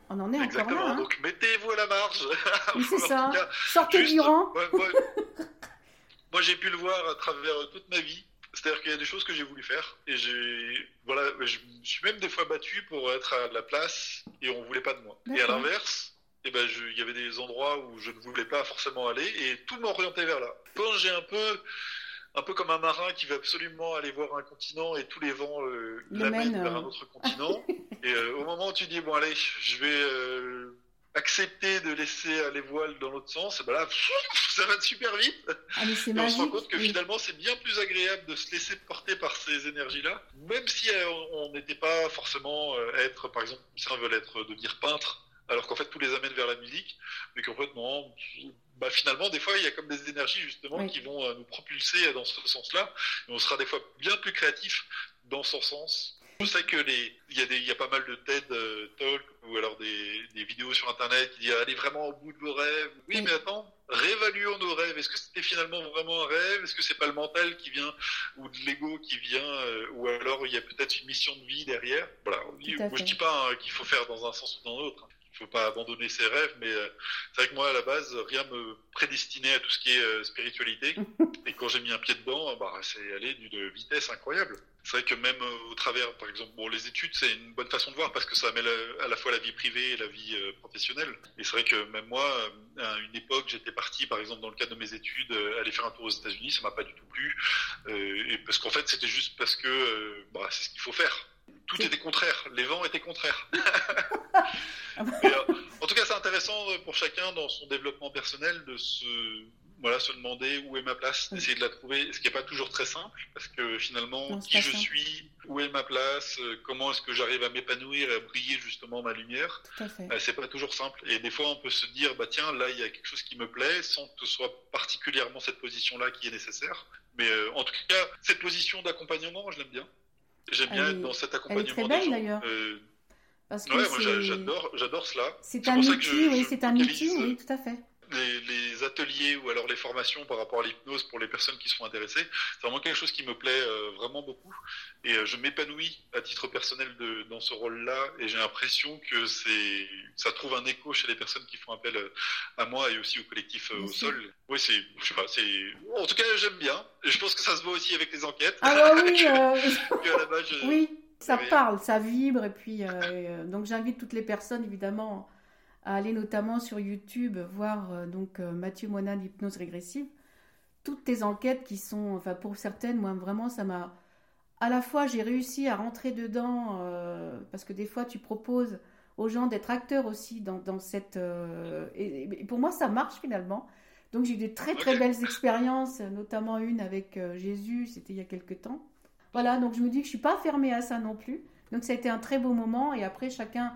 S1: On en est
S2: Exactement.
S1: encore là. Hein.
S2: Donc mettez-vous à la marge.
S1: c'est ça. Sortez du rang.
S2: moi, j'ai pu le voir à travers toute ma vie. C'est-à-dire qu'il y a des choses que j'ai voulu faire et j'ai voilà, je me suis même des fois battu pour être à la place et on voulait pas de moi. Et à l'inverse, eh ben, il y avait des endroits où je ne voulais pas forcément aller et tout m'orientait vers là. Quand j'ai un peu un peu comme un marin qui veut absolument aller voir un continent et tous les vents euh, l'amènent vers un euh. autre continent. et euh, au moment où tu dis, bon allez, je vais euh, accepter de laisser les voiles dans l'autre sens, ben là, ça va super vite.
S1: Ah, on
S2: se rend compte que finalement, c'est bien plus agréable de se laisser porter par ces énergies-là, même si on n'était pas forcément être, par exemple, certains veulent être, devenir peintre, alors qu'en fait, tout les amène vers la musique, mais qu'en fait, non, bah, finalement, des fois, il y a comme des énergies justement qui vont euh, nous propulser dans ce sens-là. Et on sera des fois bien plus créatif dans ce sens. Je sais que les, il y a des, il y a pas mal de TED euh, Talk ou alors des, des, vidéos sur Internet qui disent allez vraiment au bout de vos rêves. Oui, mais attends, réévaluons nos rêves. Est-ce que c'était finalement vraiment un rêve? Est-ce que c'est pas le mental qui vient ou de l'ego qui vient euh, ou alors il y a peut-être une mission de vie derrière? Voilà. Moi, je dis pas hein, qu'il faut faire dans un sens ou dans l'autre il faut pas abandonner ses rêves, mais euh, c'est vrai que moi, à la base, rien me prédestinait à tout ce qui est euh, spiritualité. Et quand j'ai mis un pied dedans, bah, c'est allé d'une vitesse incroyable. C'est vrai que même euh, au travers, par exemple, bon, les études, c'est une bonne façon de voir parce que ça mêle à la fois la vie privée et la vie professionnelle. Et c'est vrai que même moi, à une époque, j'étais parti, par exemple, dans le cadre de mes études, aller faire un tour aux États-Unis, ça m'a pas du tout plu. et parce qu'en fait, c'était juste parce que bah, c'est ce qu'il faut faire tout était contraire, les vents étaient contraires. Euh, en tout cas, c'est intéressant pour chacun dans son développement personnel de se, voilà, se demander où est ma place, d'essayer de la trouver, ce qui n'est pas toujours très simple, parce que finalement, qui je suis, où est ma place, euh, comment est-ce que j'arrive à m'épanouir et à briller justement ma lumière, euh, c'est pas toujours simple. Et des fois, on peut se dire, bah tiens, là, il y a quelque chose qui me plaît, sans que ce soit particulièrement cette position-là qui est nécessaire. Mais en tout cas, cette position d'accompagnement, je l'aime bien. J'aime bien être dans cet accompagnement. Elle est
S1: très belle d'ailleurs.
S2: Euh... Parce que ouais, moi j'adore, j'adore cela.
S1: C'est un outil, oui, c'est un outil, oui, tout à fait.
S2: Les, les, ateliers ou alors les formations par rapport à l'hypnose pour les personnes qui sont intéressées, c'est vraiment quelque chose qui me plaît euh, vraiment beaucoup. Et euh, je m'épanouis à titre personnel de, dans ce rôle-là et j'ai l'impression que c'est, ça trouve un écho chez les personnes qui font appel euh, à moi et aussi au collectif au sol. Oui, c'est, je sais pas, c'est, en tout cas j'aime bien. Et je pense que ça se voit aussi avec les enquêtes.
S1: Ah bah oui. oui. Ça parle, ça vibre, et puis donc j'invite toutes les personnes évidemment à aller notamment sur YouTube voir euh, donc euh, Mathieu Monin d'hypnose régressive. Toutes tes enquêtes qui sont, enfin pour certaines, moi vraiment ça m'a, à la fois j'ai réussi à rentrer dedans euh, parce que des fois tu proposes aux gens d'être acteurs aussi dans, dans cette, et, pour moi ça marche finalement. Donc j'ai eu des très très belles expériences, notamment une avec Jésus, c'était il y a quelques temps. Voilà, donc je me dis que je suis pas fermée à ça non plus. Donc ça a été un très beau moment et après chacun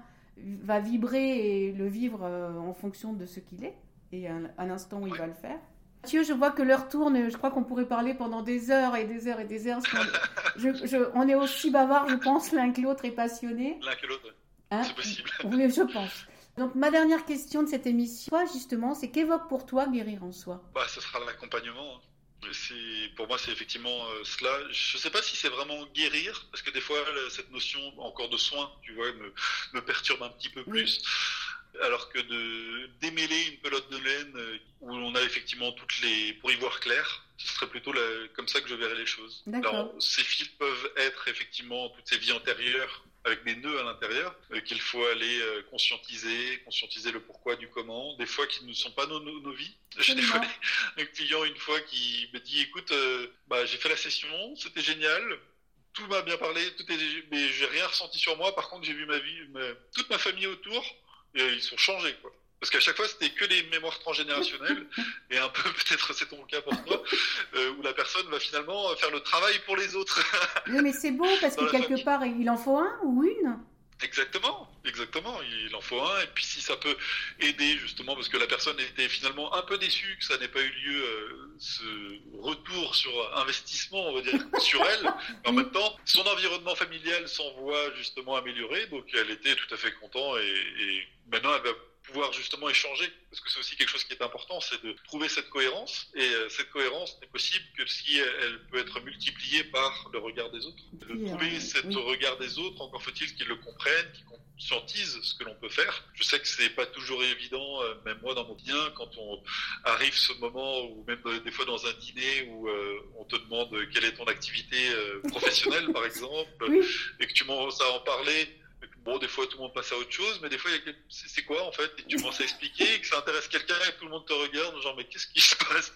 S1: va vibrer et le vivre euh, en fonction de ce qu'il est et à, l'instant où il va le faire. Mathieu, je vois que l'heure tourne. Je crois qu'on pourrait parler pendant des heures et des heures et des heures. on est aussi bavard, je pense, l'un que l'autre est passionné.
S2: L'un que l'autre, hein c'est possible.
S1: Oui, je pense. Donc, ma dernière question de cette émission, justement, c'est qu'évoque pour toi guérir en soi?
S2: Bah, Ce sera l'accompagnement. Pour moi, c'est effectivement euh, cela. Je ne sais pas si c'est vraiment guérir, parce que des fois, cette notion encore de soin, tu vois, me, me perturbe un petit peu plus. Alors que de démêler une pelote de laine euh, où on a effectivement toutes les, pour y voir clair, ce serait plutôt comme ça que je verrais les choses. Alors, ces fils peuvent être effectivement toutes ces vies antérieures avec des nœuds à l'intérieur euh, qu'il faut aller euh, conscientiser, conscientiser le pourquoi du comment. Des fois qui ne sont pas nos, nos, vies. J'ai des fois un client une fois qui me dit écoute, euh, bah, j'ai fait la session, c'était génial, tout m'a bien parlé, tout est, mais j'ai rien ressenti sur moi. Par contre, j'ai vu ma vie, toute ma famille autour, et ils sont changés quoi. Parce qu'à chaque fois, c'était que des mémoires transgénérationnelles, et un peu, peut-être c'est ton cas pour toi, euh, où la personne va finalement faire le travail pour les autres.
S1: oui, mais c'est beau, parce que quelque part, il en faut un ou une
S2: Exactement, exactement. Il en faut un. Et puis si ça peut aider justement, parce que la personne était finalement un peu déçue que ça n'ait pas eu lieu, euh, ce retour sur investissement, on va dire, sur elle. en même temps, son environnement familial s'en voit justement amélioré, donc elle était tout à fait contente. Et, et maintenant, elle va pouvoir justement échanger, parce que c'est aussi quelque chose qui est important, c'est de trouver cette cohérence. Et euh, cette cohérence n'est possible que si elle peut être multipliée par le regard des autres. De trouver ce regard des autres, encore faut-il qu'ils le comprennent, qu'ils conscientisent ce que l'on peut faire. Je sais que c'est pas toujours évident, euh, même moi dans mon bien, quand on arrive ce moment, ou même des fois dans un dîner où euh, on te demande quelle est ton activité professionnelle, par exemple, et que tu commences à en parler Bon, des fois, tout le monde passe à autre chose, mais des fois, c'est quoi en fait? Et tu commences à expliquer, et que ça intéresse quelqu'un, et tout le monde te regarde, genre, mais qu'est-ce qui se passe?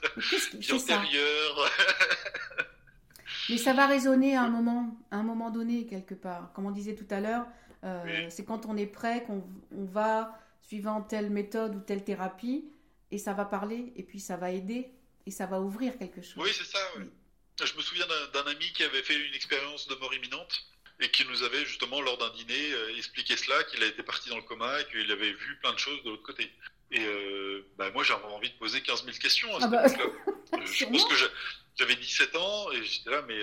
S2: Vie antérieure
S1: Mais ça va résonner à un moment, à un moment donné, quelque part. Comme on disait tout à l'heure, euh, c'est quand on est prêt qu'on va, suivant telle méthode ou telle thérapie, et ça va parler, et puis ça va aider, et ça va ouvrir quelque chose.
S2: Oui, c'est ça. Je me souviens d'un ami qui avait fait une expérience de mort imminente et qui nous avait justement lors d'un dîner euh, expliqué cela, qu'il a été parti dans le coma et qu'il avait vu plein de choses de l'autre côté. Et euh, bah, moi j'avais envie de poser 15 000 questions à ah bah, euh, je pense que j'avais 17 ans et j'étais là, mais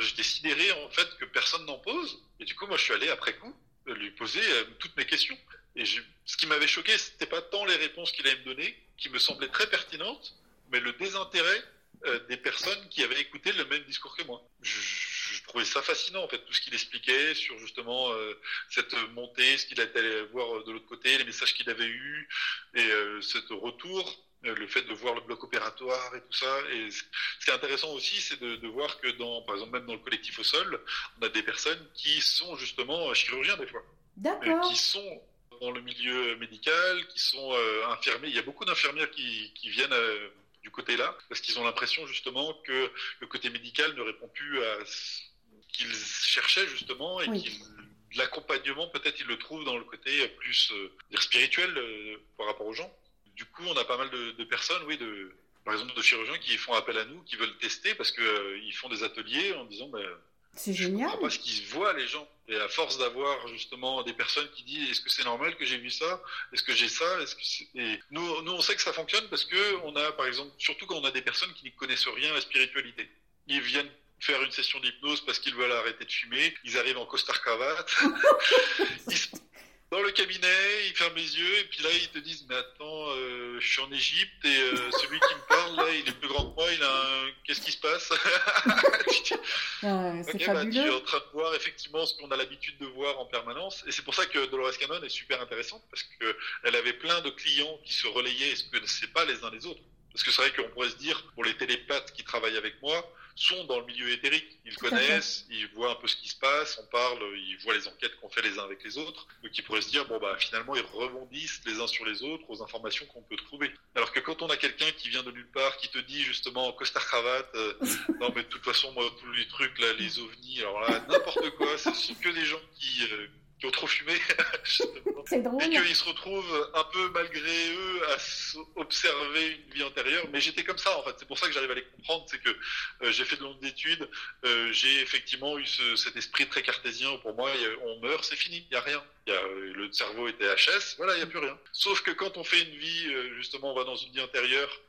S2: j'étais sidéré en fait que personne n'en pose. Et du coup moi je suis allé après coup lui poser toutes mes questions. Et ce qui m'avait choqué, c'était pas tant les réponses qu'il allait me donner, qui me semblaient très pertinentes, mais le désintérêt des personnes qui avaient écouté le même discours que moi. Je, je trouvais ça fascinant en fait tout ce qu'il expliquait sur justement euh, cette montée, ce qu'il allé voir euh, de l'autre côté, les messages qu'il avait eus et euh, ce retour, le fait de voir le bloc opératoire et tout ça. Et ce qui est intéressant aussi, c'est de, voir que dans, par exemple même dans le collectif au sol, on a des personnes qui sont justement chirurgiens des fois, qui sont dans le milieu médical, qui sont infirmiers. Il y a beaucoup d'infirmières qui, qui viennent du côté-là, parce qu'ils ont l'impression justement que le côté médical ne répond plus à ce qu'ils cherchaient justement et l'accompagnement peut-être ils le trouvent dans le côté plus euh, spirituel euh, par rapport aux gens. Du coup, on a pas mal de, personnes, oui, de, par exemple de chirurgiens qui font appel à nous, qui veulent tester parce qu'ils euh, font des ateliers en disant ben,
S1: c'est génial.
S2: Parce qu'ils voient les gens. Et à force d'avoir justement des personnes qui disent est-ce que c'est normal que j'ai vu ça? Est-ce que j'ai ça? Est-ce que Et nous, nous, on sait que ça fonctionne parce que on a, par exemple, surtout quand on a des personnes qui ne connaissent rien à la spiritualité. Ils viennent faire une session d'hypnose parce qu'ils veulent arrêter de fumer. Ils arrivent en costard cravate. dans le cabinet, ils ferment les yeux et puis là ils te disent mais attends, euh, je suis en Égypte et euh, celui qui me parle là, il est plus grand que moi, il a un... qu'est-ce qui se passe?
S1: Ouais, C'est bah,
S2: tu es en train de voir effectivement ce qu'on a l'habitude de voir en permanence et c'est pour ça que Dolores Cannon est super intéressante parce que elle avait plein de clients qui se relayaient et se connaissaient pas les uns les autres. Parce que c'est vrai qu'on pourrait se dire, pour les télépathes qui travaillent avec moi, sont dans le milieu éthérique. Ils connaissent, ils voient un peu ce qui se passe, on parle, ils voient les enquêtes qu'on fait les uns avec les autres. Donc ils pourraient se dire, bon bah finalement ils rebondissent les uns sur les autres aux informations qu'on peut trouver. Alors que quand on a quelqu'un qui vient de nulle part, qui te dit justement en costard cravate, euh, non mais de toute façon moi tous les trucs là, les ovnis, alors là n'importe quoi, ce sont que des gens qui euh, qui ont trop fumé.
S1: C'est drôle.
S2: Et qu'ils se retrouvent un peu malgré eux à observer une vie antérieure. Mais j'étais comme ça en fait. C'est pour ça que j'arrive à les comprendre. C'est que euh, j'ai fait de longues études. Euh, j'ai effectivement eu cet esprit très cartésien pour moi, on meurt, c'est fini. Il n'y a rien. Y a, euh, le cerveau était HS. Voilà, il n'y a plus rien. Sauf que quand on fait une vie, justement, on va dans une vie antérieure.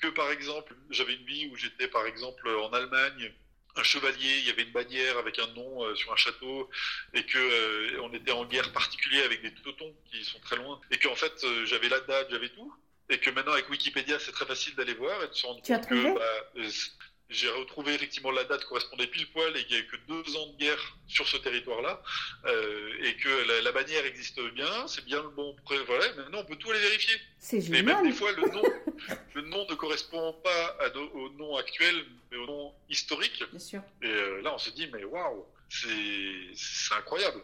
S2: Que par exemple, j'avais une vie où j'étais par exemple en Allemagne un chevalier, il y avait une bannière avec un nom euh, sur un château, et que euh, on était en guerre particulière avec des teutons qui sont très loin, et qu'en fait euh, j'avais la date, j'avais tout, et que maintenant avec Wikipédia c'est très facile d'aller voir et de se rendre compte que bah, j'ai retrouvé effectivement la date correspondait pile poil et qu'il n'y a que deux ans de guerre sur ce territoire-là euh, et que la, bannière existe bien, c'est bien le bon voilà, maintenant on peut tout aller vérifier.
S1: C'est génial.
S2: Mais même des fois le nom, le nom ne correspond pas au nom actuel mais au nom historique.
S1: Bien sûr.
S2: Et euh, là on se dit mais waouh, c'est incroyable.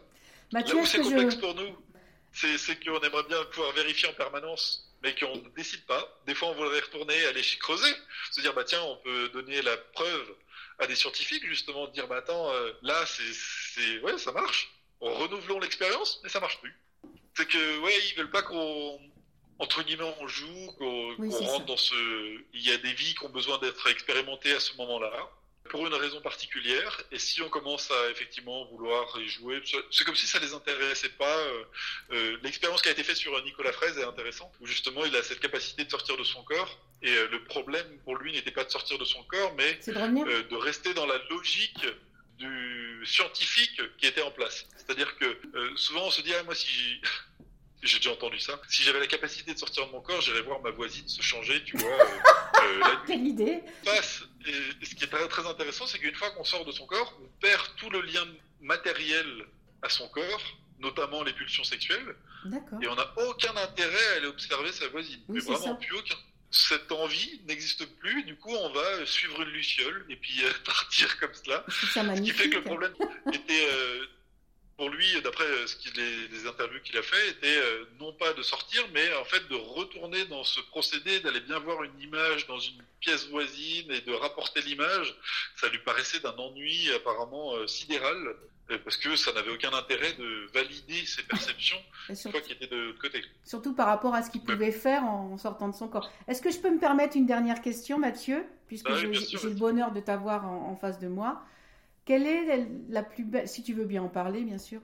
S2: Là où c'est complexe pour nous, c'est qu'on aimerait bien pouvoir vérifier en permanence mais qu'on ne décide pas. Des fois, on voudrait retourner, aller creuser, se dire, bah tiens, on peut donner la preuve à des scientifiques, justement, de dire, bah attends, euh, là, c'est, ouais, ça marche. Renouvelons l'expérience, mais ça marche plus. C'est que, ouais, ils veulent pas qu'on, entre guillemets, on joue, qu'on rentre dans ce. Il y a des vies qui ont besoin d'être expérimentées à ce moment-là pour une raison particulière. Et si on commence à effectivement vouloir y jouer, c'est comme si ça les intéressait pas. Euh, euh, l'expérience qui a été faite sur Nicolas Fraise est intéressante, où justement il a cette capacité de sortir de son corps. Et euh, le problème pour lui n'était pas de sortir de son corps, mais
S1: de,
S2: de, rester dans la logique du scientifique qui était en place. C'est-à-dire que souvent on se dit ah moi si j'ai déjà entendu ça. Si j'avais la capacité de sortir de mon corps, j'irais voir ma voisine se changer, tu vois.
S1: Euh, euh, Quelle idée
S2: Passe. Et, ce qui est très, très intéressant, c'est qu'une fois qu'on sort de son corps, on perd tout le lien matériel à son corps, notamment les pulsions sexuelles. Et on n'a aucun intérêt à aller observer sa voisine. mais vraiment plus aucun. Cette envie n'existe plus, du coup on va suivre une luciole et puis euh, partir comme cela.
S1: Ce
S2: qui fait que le problème était pour lui, d'après ce les, interviews qu'il a fait, était euh, non pas de sortir, mais en fait de retourner dans ce procédé, d'aller bien voir une image dans une pièce voisine et de rapporter l'image. Ça lui paraissait d'un ennui apparemment euh, sidéral, euh, parce que ça n'avait aucun intérêt de valider ses perceptions une fois qu'il était de côté.
S1: Surtout par rapport à ce qu'il pouvait faire en sortant de son corps. Est-ce que je peux me permettre une dernière question, Mathieu, puisque bah j'ai le bonheur de t'avoir en face de moi quelle est la plus belle, si tu veux bien en parler, bien sûr,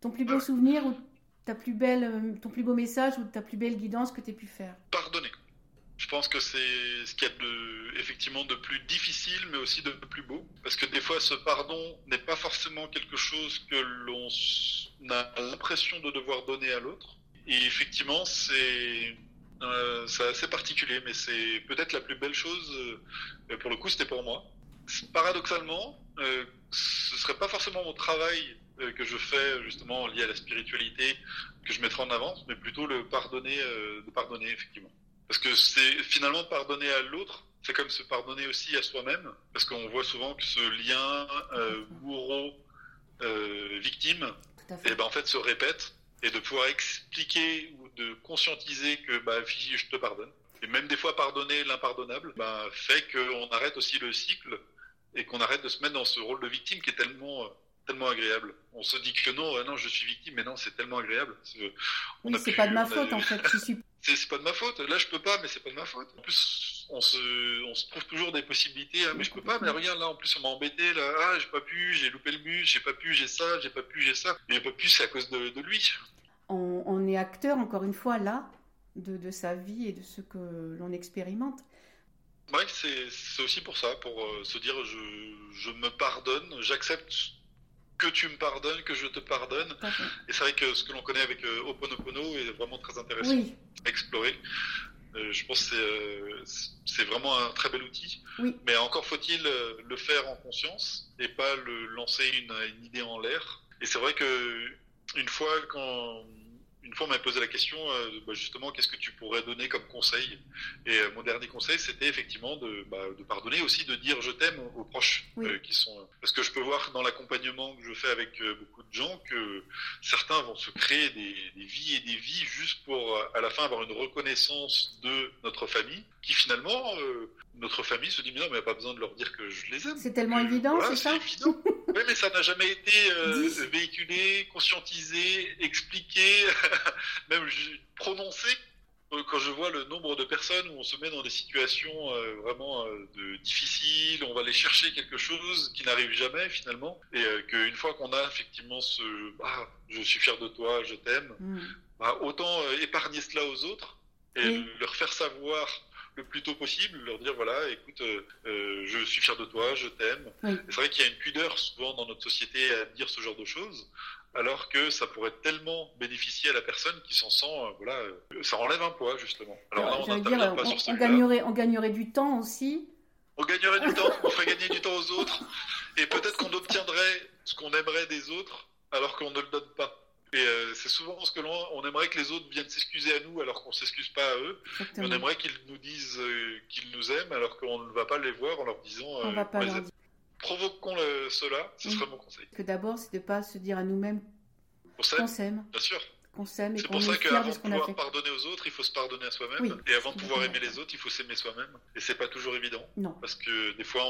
S1: ton plus beau souvenir ou ta plus belle, euh, ton plus beau message ou ta plus belle guidance que tu aies pu faire?
S2: Pardonner. Je pense que c'est ce qu'il y a de, effectivement de plus difficile, mais aussi de plus beau. Parce que des fois, ce pardon n'est pas forcément quelque chose que l'on a l'impression de devoir donner à l'autre. Et effectivement, c'est euh, assez particulier, mais c'est peut-être la plus belle chose. Euh, pour le coup, c'était pour moi paradoxalement, euh, ce serait pas forcément mon travail euh, que je fais justement lié à la spiritualité que je mettrai en avant, mais plutôt le pardonner, euh, de pardonner effectivement. Parce que c'est finalement pardonner à l'autre, c'est comme se pardonner aussi à soi-même, parce qu'on voit souvent que ce lien euh, bourreau victime, et eh ben en fait se répète, et de pouvoir expliquer ou de conscientiser que bah je te pardonne. Et même des fois pardonner l'impardonnable, bah, fait qu'on arrête aussi le cycle et qu'on arrête de se mettre dans ce rôle de victime qui est tellement euh, tellement agréable. On se dit que non, non, je suis victime, mais non, c'est tellement agréable.
S1: On c'est pas de ma faute en fait.
S2: C'est pas de ma faute. Là, je peux pas, mais c'est pas de ma faute. En plus, on se, on se trouve toujours des possibilités. Hein, mais je peux pas. Mais regarde, là, en plus, on m'a embêté. Là, ah, j'ai pas pu, j'ai loupé le bus, j'ai pas pu, j'ai ça, j'ai pas pu, j'ai ça. Mais j'ai pas pu, c'est à cause de, de lui.
S1: On, on, est acteur, encore une fois, là, de, de sa vie et de ce que l'on expérimente.
S2: C'est aussi pour ça, pour euh, se dire je, je me pardonne, j'accepte que tu me pardonnes, que je te pardonne. Et c'est vrai que ce que l'on connaît avec euh, Oponopono est vraiment très intéressant à explorer. Euh, je pense que c'est vraiment un très bel outil. Mais encore faut-il le faire en conscience et pas le lancer une, une idée en l'air. Et c'est vrai que une fois quand une fois, on m'a posé la question, euh, bah, justement, qu'est-ce que tu pourrais donner comme conseil? Et euh, mon dernier conseil, c'était effectivement de, bah, de, pardonner, aussi de dire je t'aime aux proches euh, qui sont. Parce que je peux voir dans l'accompagnement que je fais avec beaucoup de gens que certains vont se créer des, des, vies et des vies juste pour, à la fin, avoir une reconnaissance de notre famille, qui finalement, notre famille se dit mais non, mais il n'y a pas besoin de leur dire que je les aime.
S1: C'est tellement évident, c'est ça
S2: évident. Oui, mais ça n'a jamais été véhiculé, conscientisé, expliqué. même prononcé euh, quand je vois le nombre de personnes où on se met dans des situations euh, vraiment euh, de difficiles, on va aller chercher quelque chose qui n'arrive jamais finalement, et qu'une fois qu'on a effectivement ce ah, je suis fier de toi, je t'aime, mm. bah, autant épargner cela aux autres et leur faire savoir le plus tôt possible, leur dire voilà, écoute, je suis fier de toi, je t'aime. C'est vrai qu'il y a une pudeur souvent dans notre société à dire ce genre de choses alors que ça pourrait tellement bénéficier à la personne qui s'en sent, euh, voilà, euh, ça enlève un poids justement.
S1: Alors on, dire, on, gagnerait, on gagnerait du temps aussi.
S2: On gagnerait du temps, on ferait gagner du temps aux autres, et peut-être qu'on obtiendrait ce qu'on aimerait des autres, alors qu'on ne le donne pas. Et euh, c'est souvent ce que l'on on aimerait que les autres viennent s'excuser à nous alors qu'on s'excuse pas à eux. On aimerait qu'ils nous disent qu'ils nous aiment alors qu'on ne va pas les voir en leur disant.
S1: on va pas leur dire
S2: provoquons cela, ce serait mon conseil.
S1: Que d'abord, c'est de ne pas se dire à nous-mêmes qu'on s'aime.
S2: Bien sûr.
S1: Qu'on s'aime et
S2: C'est pour ça qu'avant de pouvoir pardonner aux autres, il faut se pardonner à soi-même. et avant de pouvoir aimer les autres, il faut s'aimer soi-même. Et c'est pas toujours évident.
S1: Non.
S2: Parce que des fois,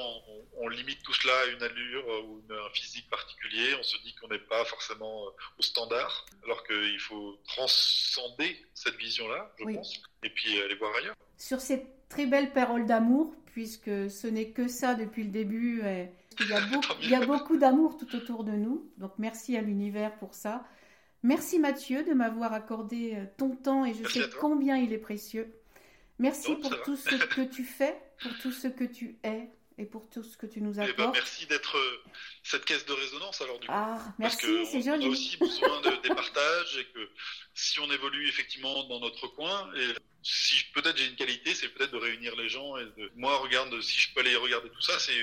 S2: on, limite tout cela à une allure ou un physique particulier. On se dit qu'on n'est pas forcément euh, au standard. Alors qu'il faut transcender cette vision-là, je pense. Et puis aller voir ailleurs.
S1: Sur cette très belle parole d'amour, puisque ce n'est que ça depuis le début. il, y a beaucoup, il y a beaucoup d'amour tout autour de nous. Donc merci à l'univers pour ça. Merci Mathieu de m'avoir accordé euh, ton temps et je sais combien il est précieux. Merci pour tout ce que tu fais, pour tout ce que tu es et pour tout ce que tu nous eh ben, apportes.
S2: merci d'être euh, cette caisse de résonance alors du coup.
S1: Ah, merci, c'est joli.
S2: On a aussi besoin de, des partages et que si on évolue effectivement dans notre coin et si peut-être j'ai une qualité, c'est peut-être de réunir les gens et de moi regarde si je peux aller regarder tout ça, c'est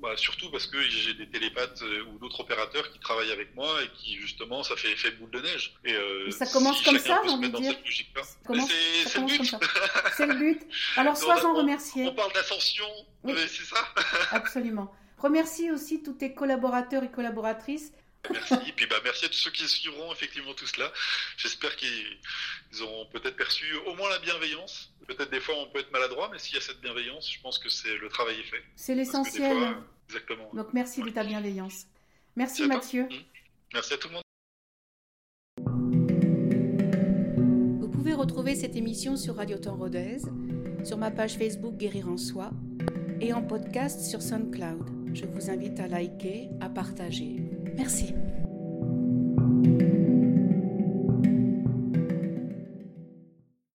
S2: bah, surtout parce que j'ai des télépathes euh, ou d'autres opérateurs qui travaillent avec moi et qui justement ça fait effet boule de neige.
S1: Et, euh, ça commence comme ça, j'ai envie de dire.
S2: C'est le but.
S1: C'est le but. Alors sois-en remercié.
S2: On parle d'ascension, c'est ça?
S1: Absolument. Remercie aussi tous tes collaborateurs et collaboratrices
S2: Merci. Et puis bah, merci à tous ceux qui suivront effectivement tout cela. J'espère qu'ils auront peut-être perçu au moins la bienveillance. Peut-être des fois on peut être maladroit, mais s'il y a cette bienveillance, je pense que c'est le travail est fait.
S1: C'est l'essentiel.
S2: Exactement.
S1: Donc merci de ta bienveillance. Merci, Mathieu. Mmh.
S2: Merci à tout le monde.
S1: Vous pouvez retrouver cette émission sur Radio Temps Rodez, sur ma page Facebook Guérir en Soi et en podcast sur SoundCloud. Je vous invite à liker, à partager. Merci.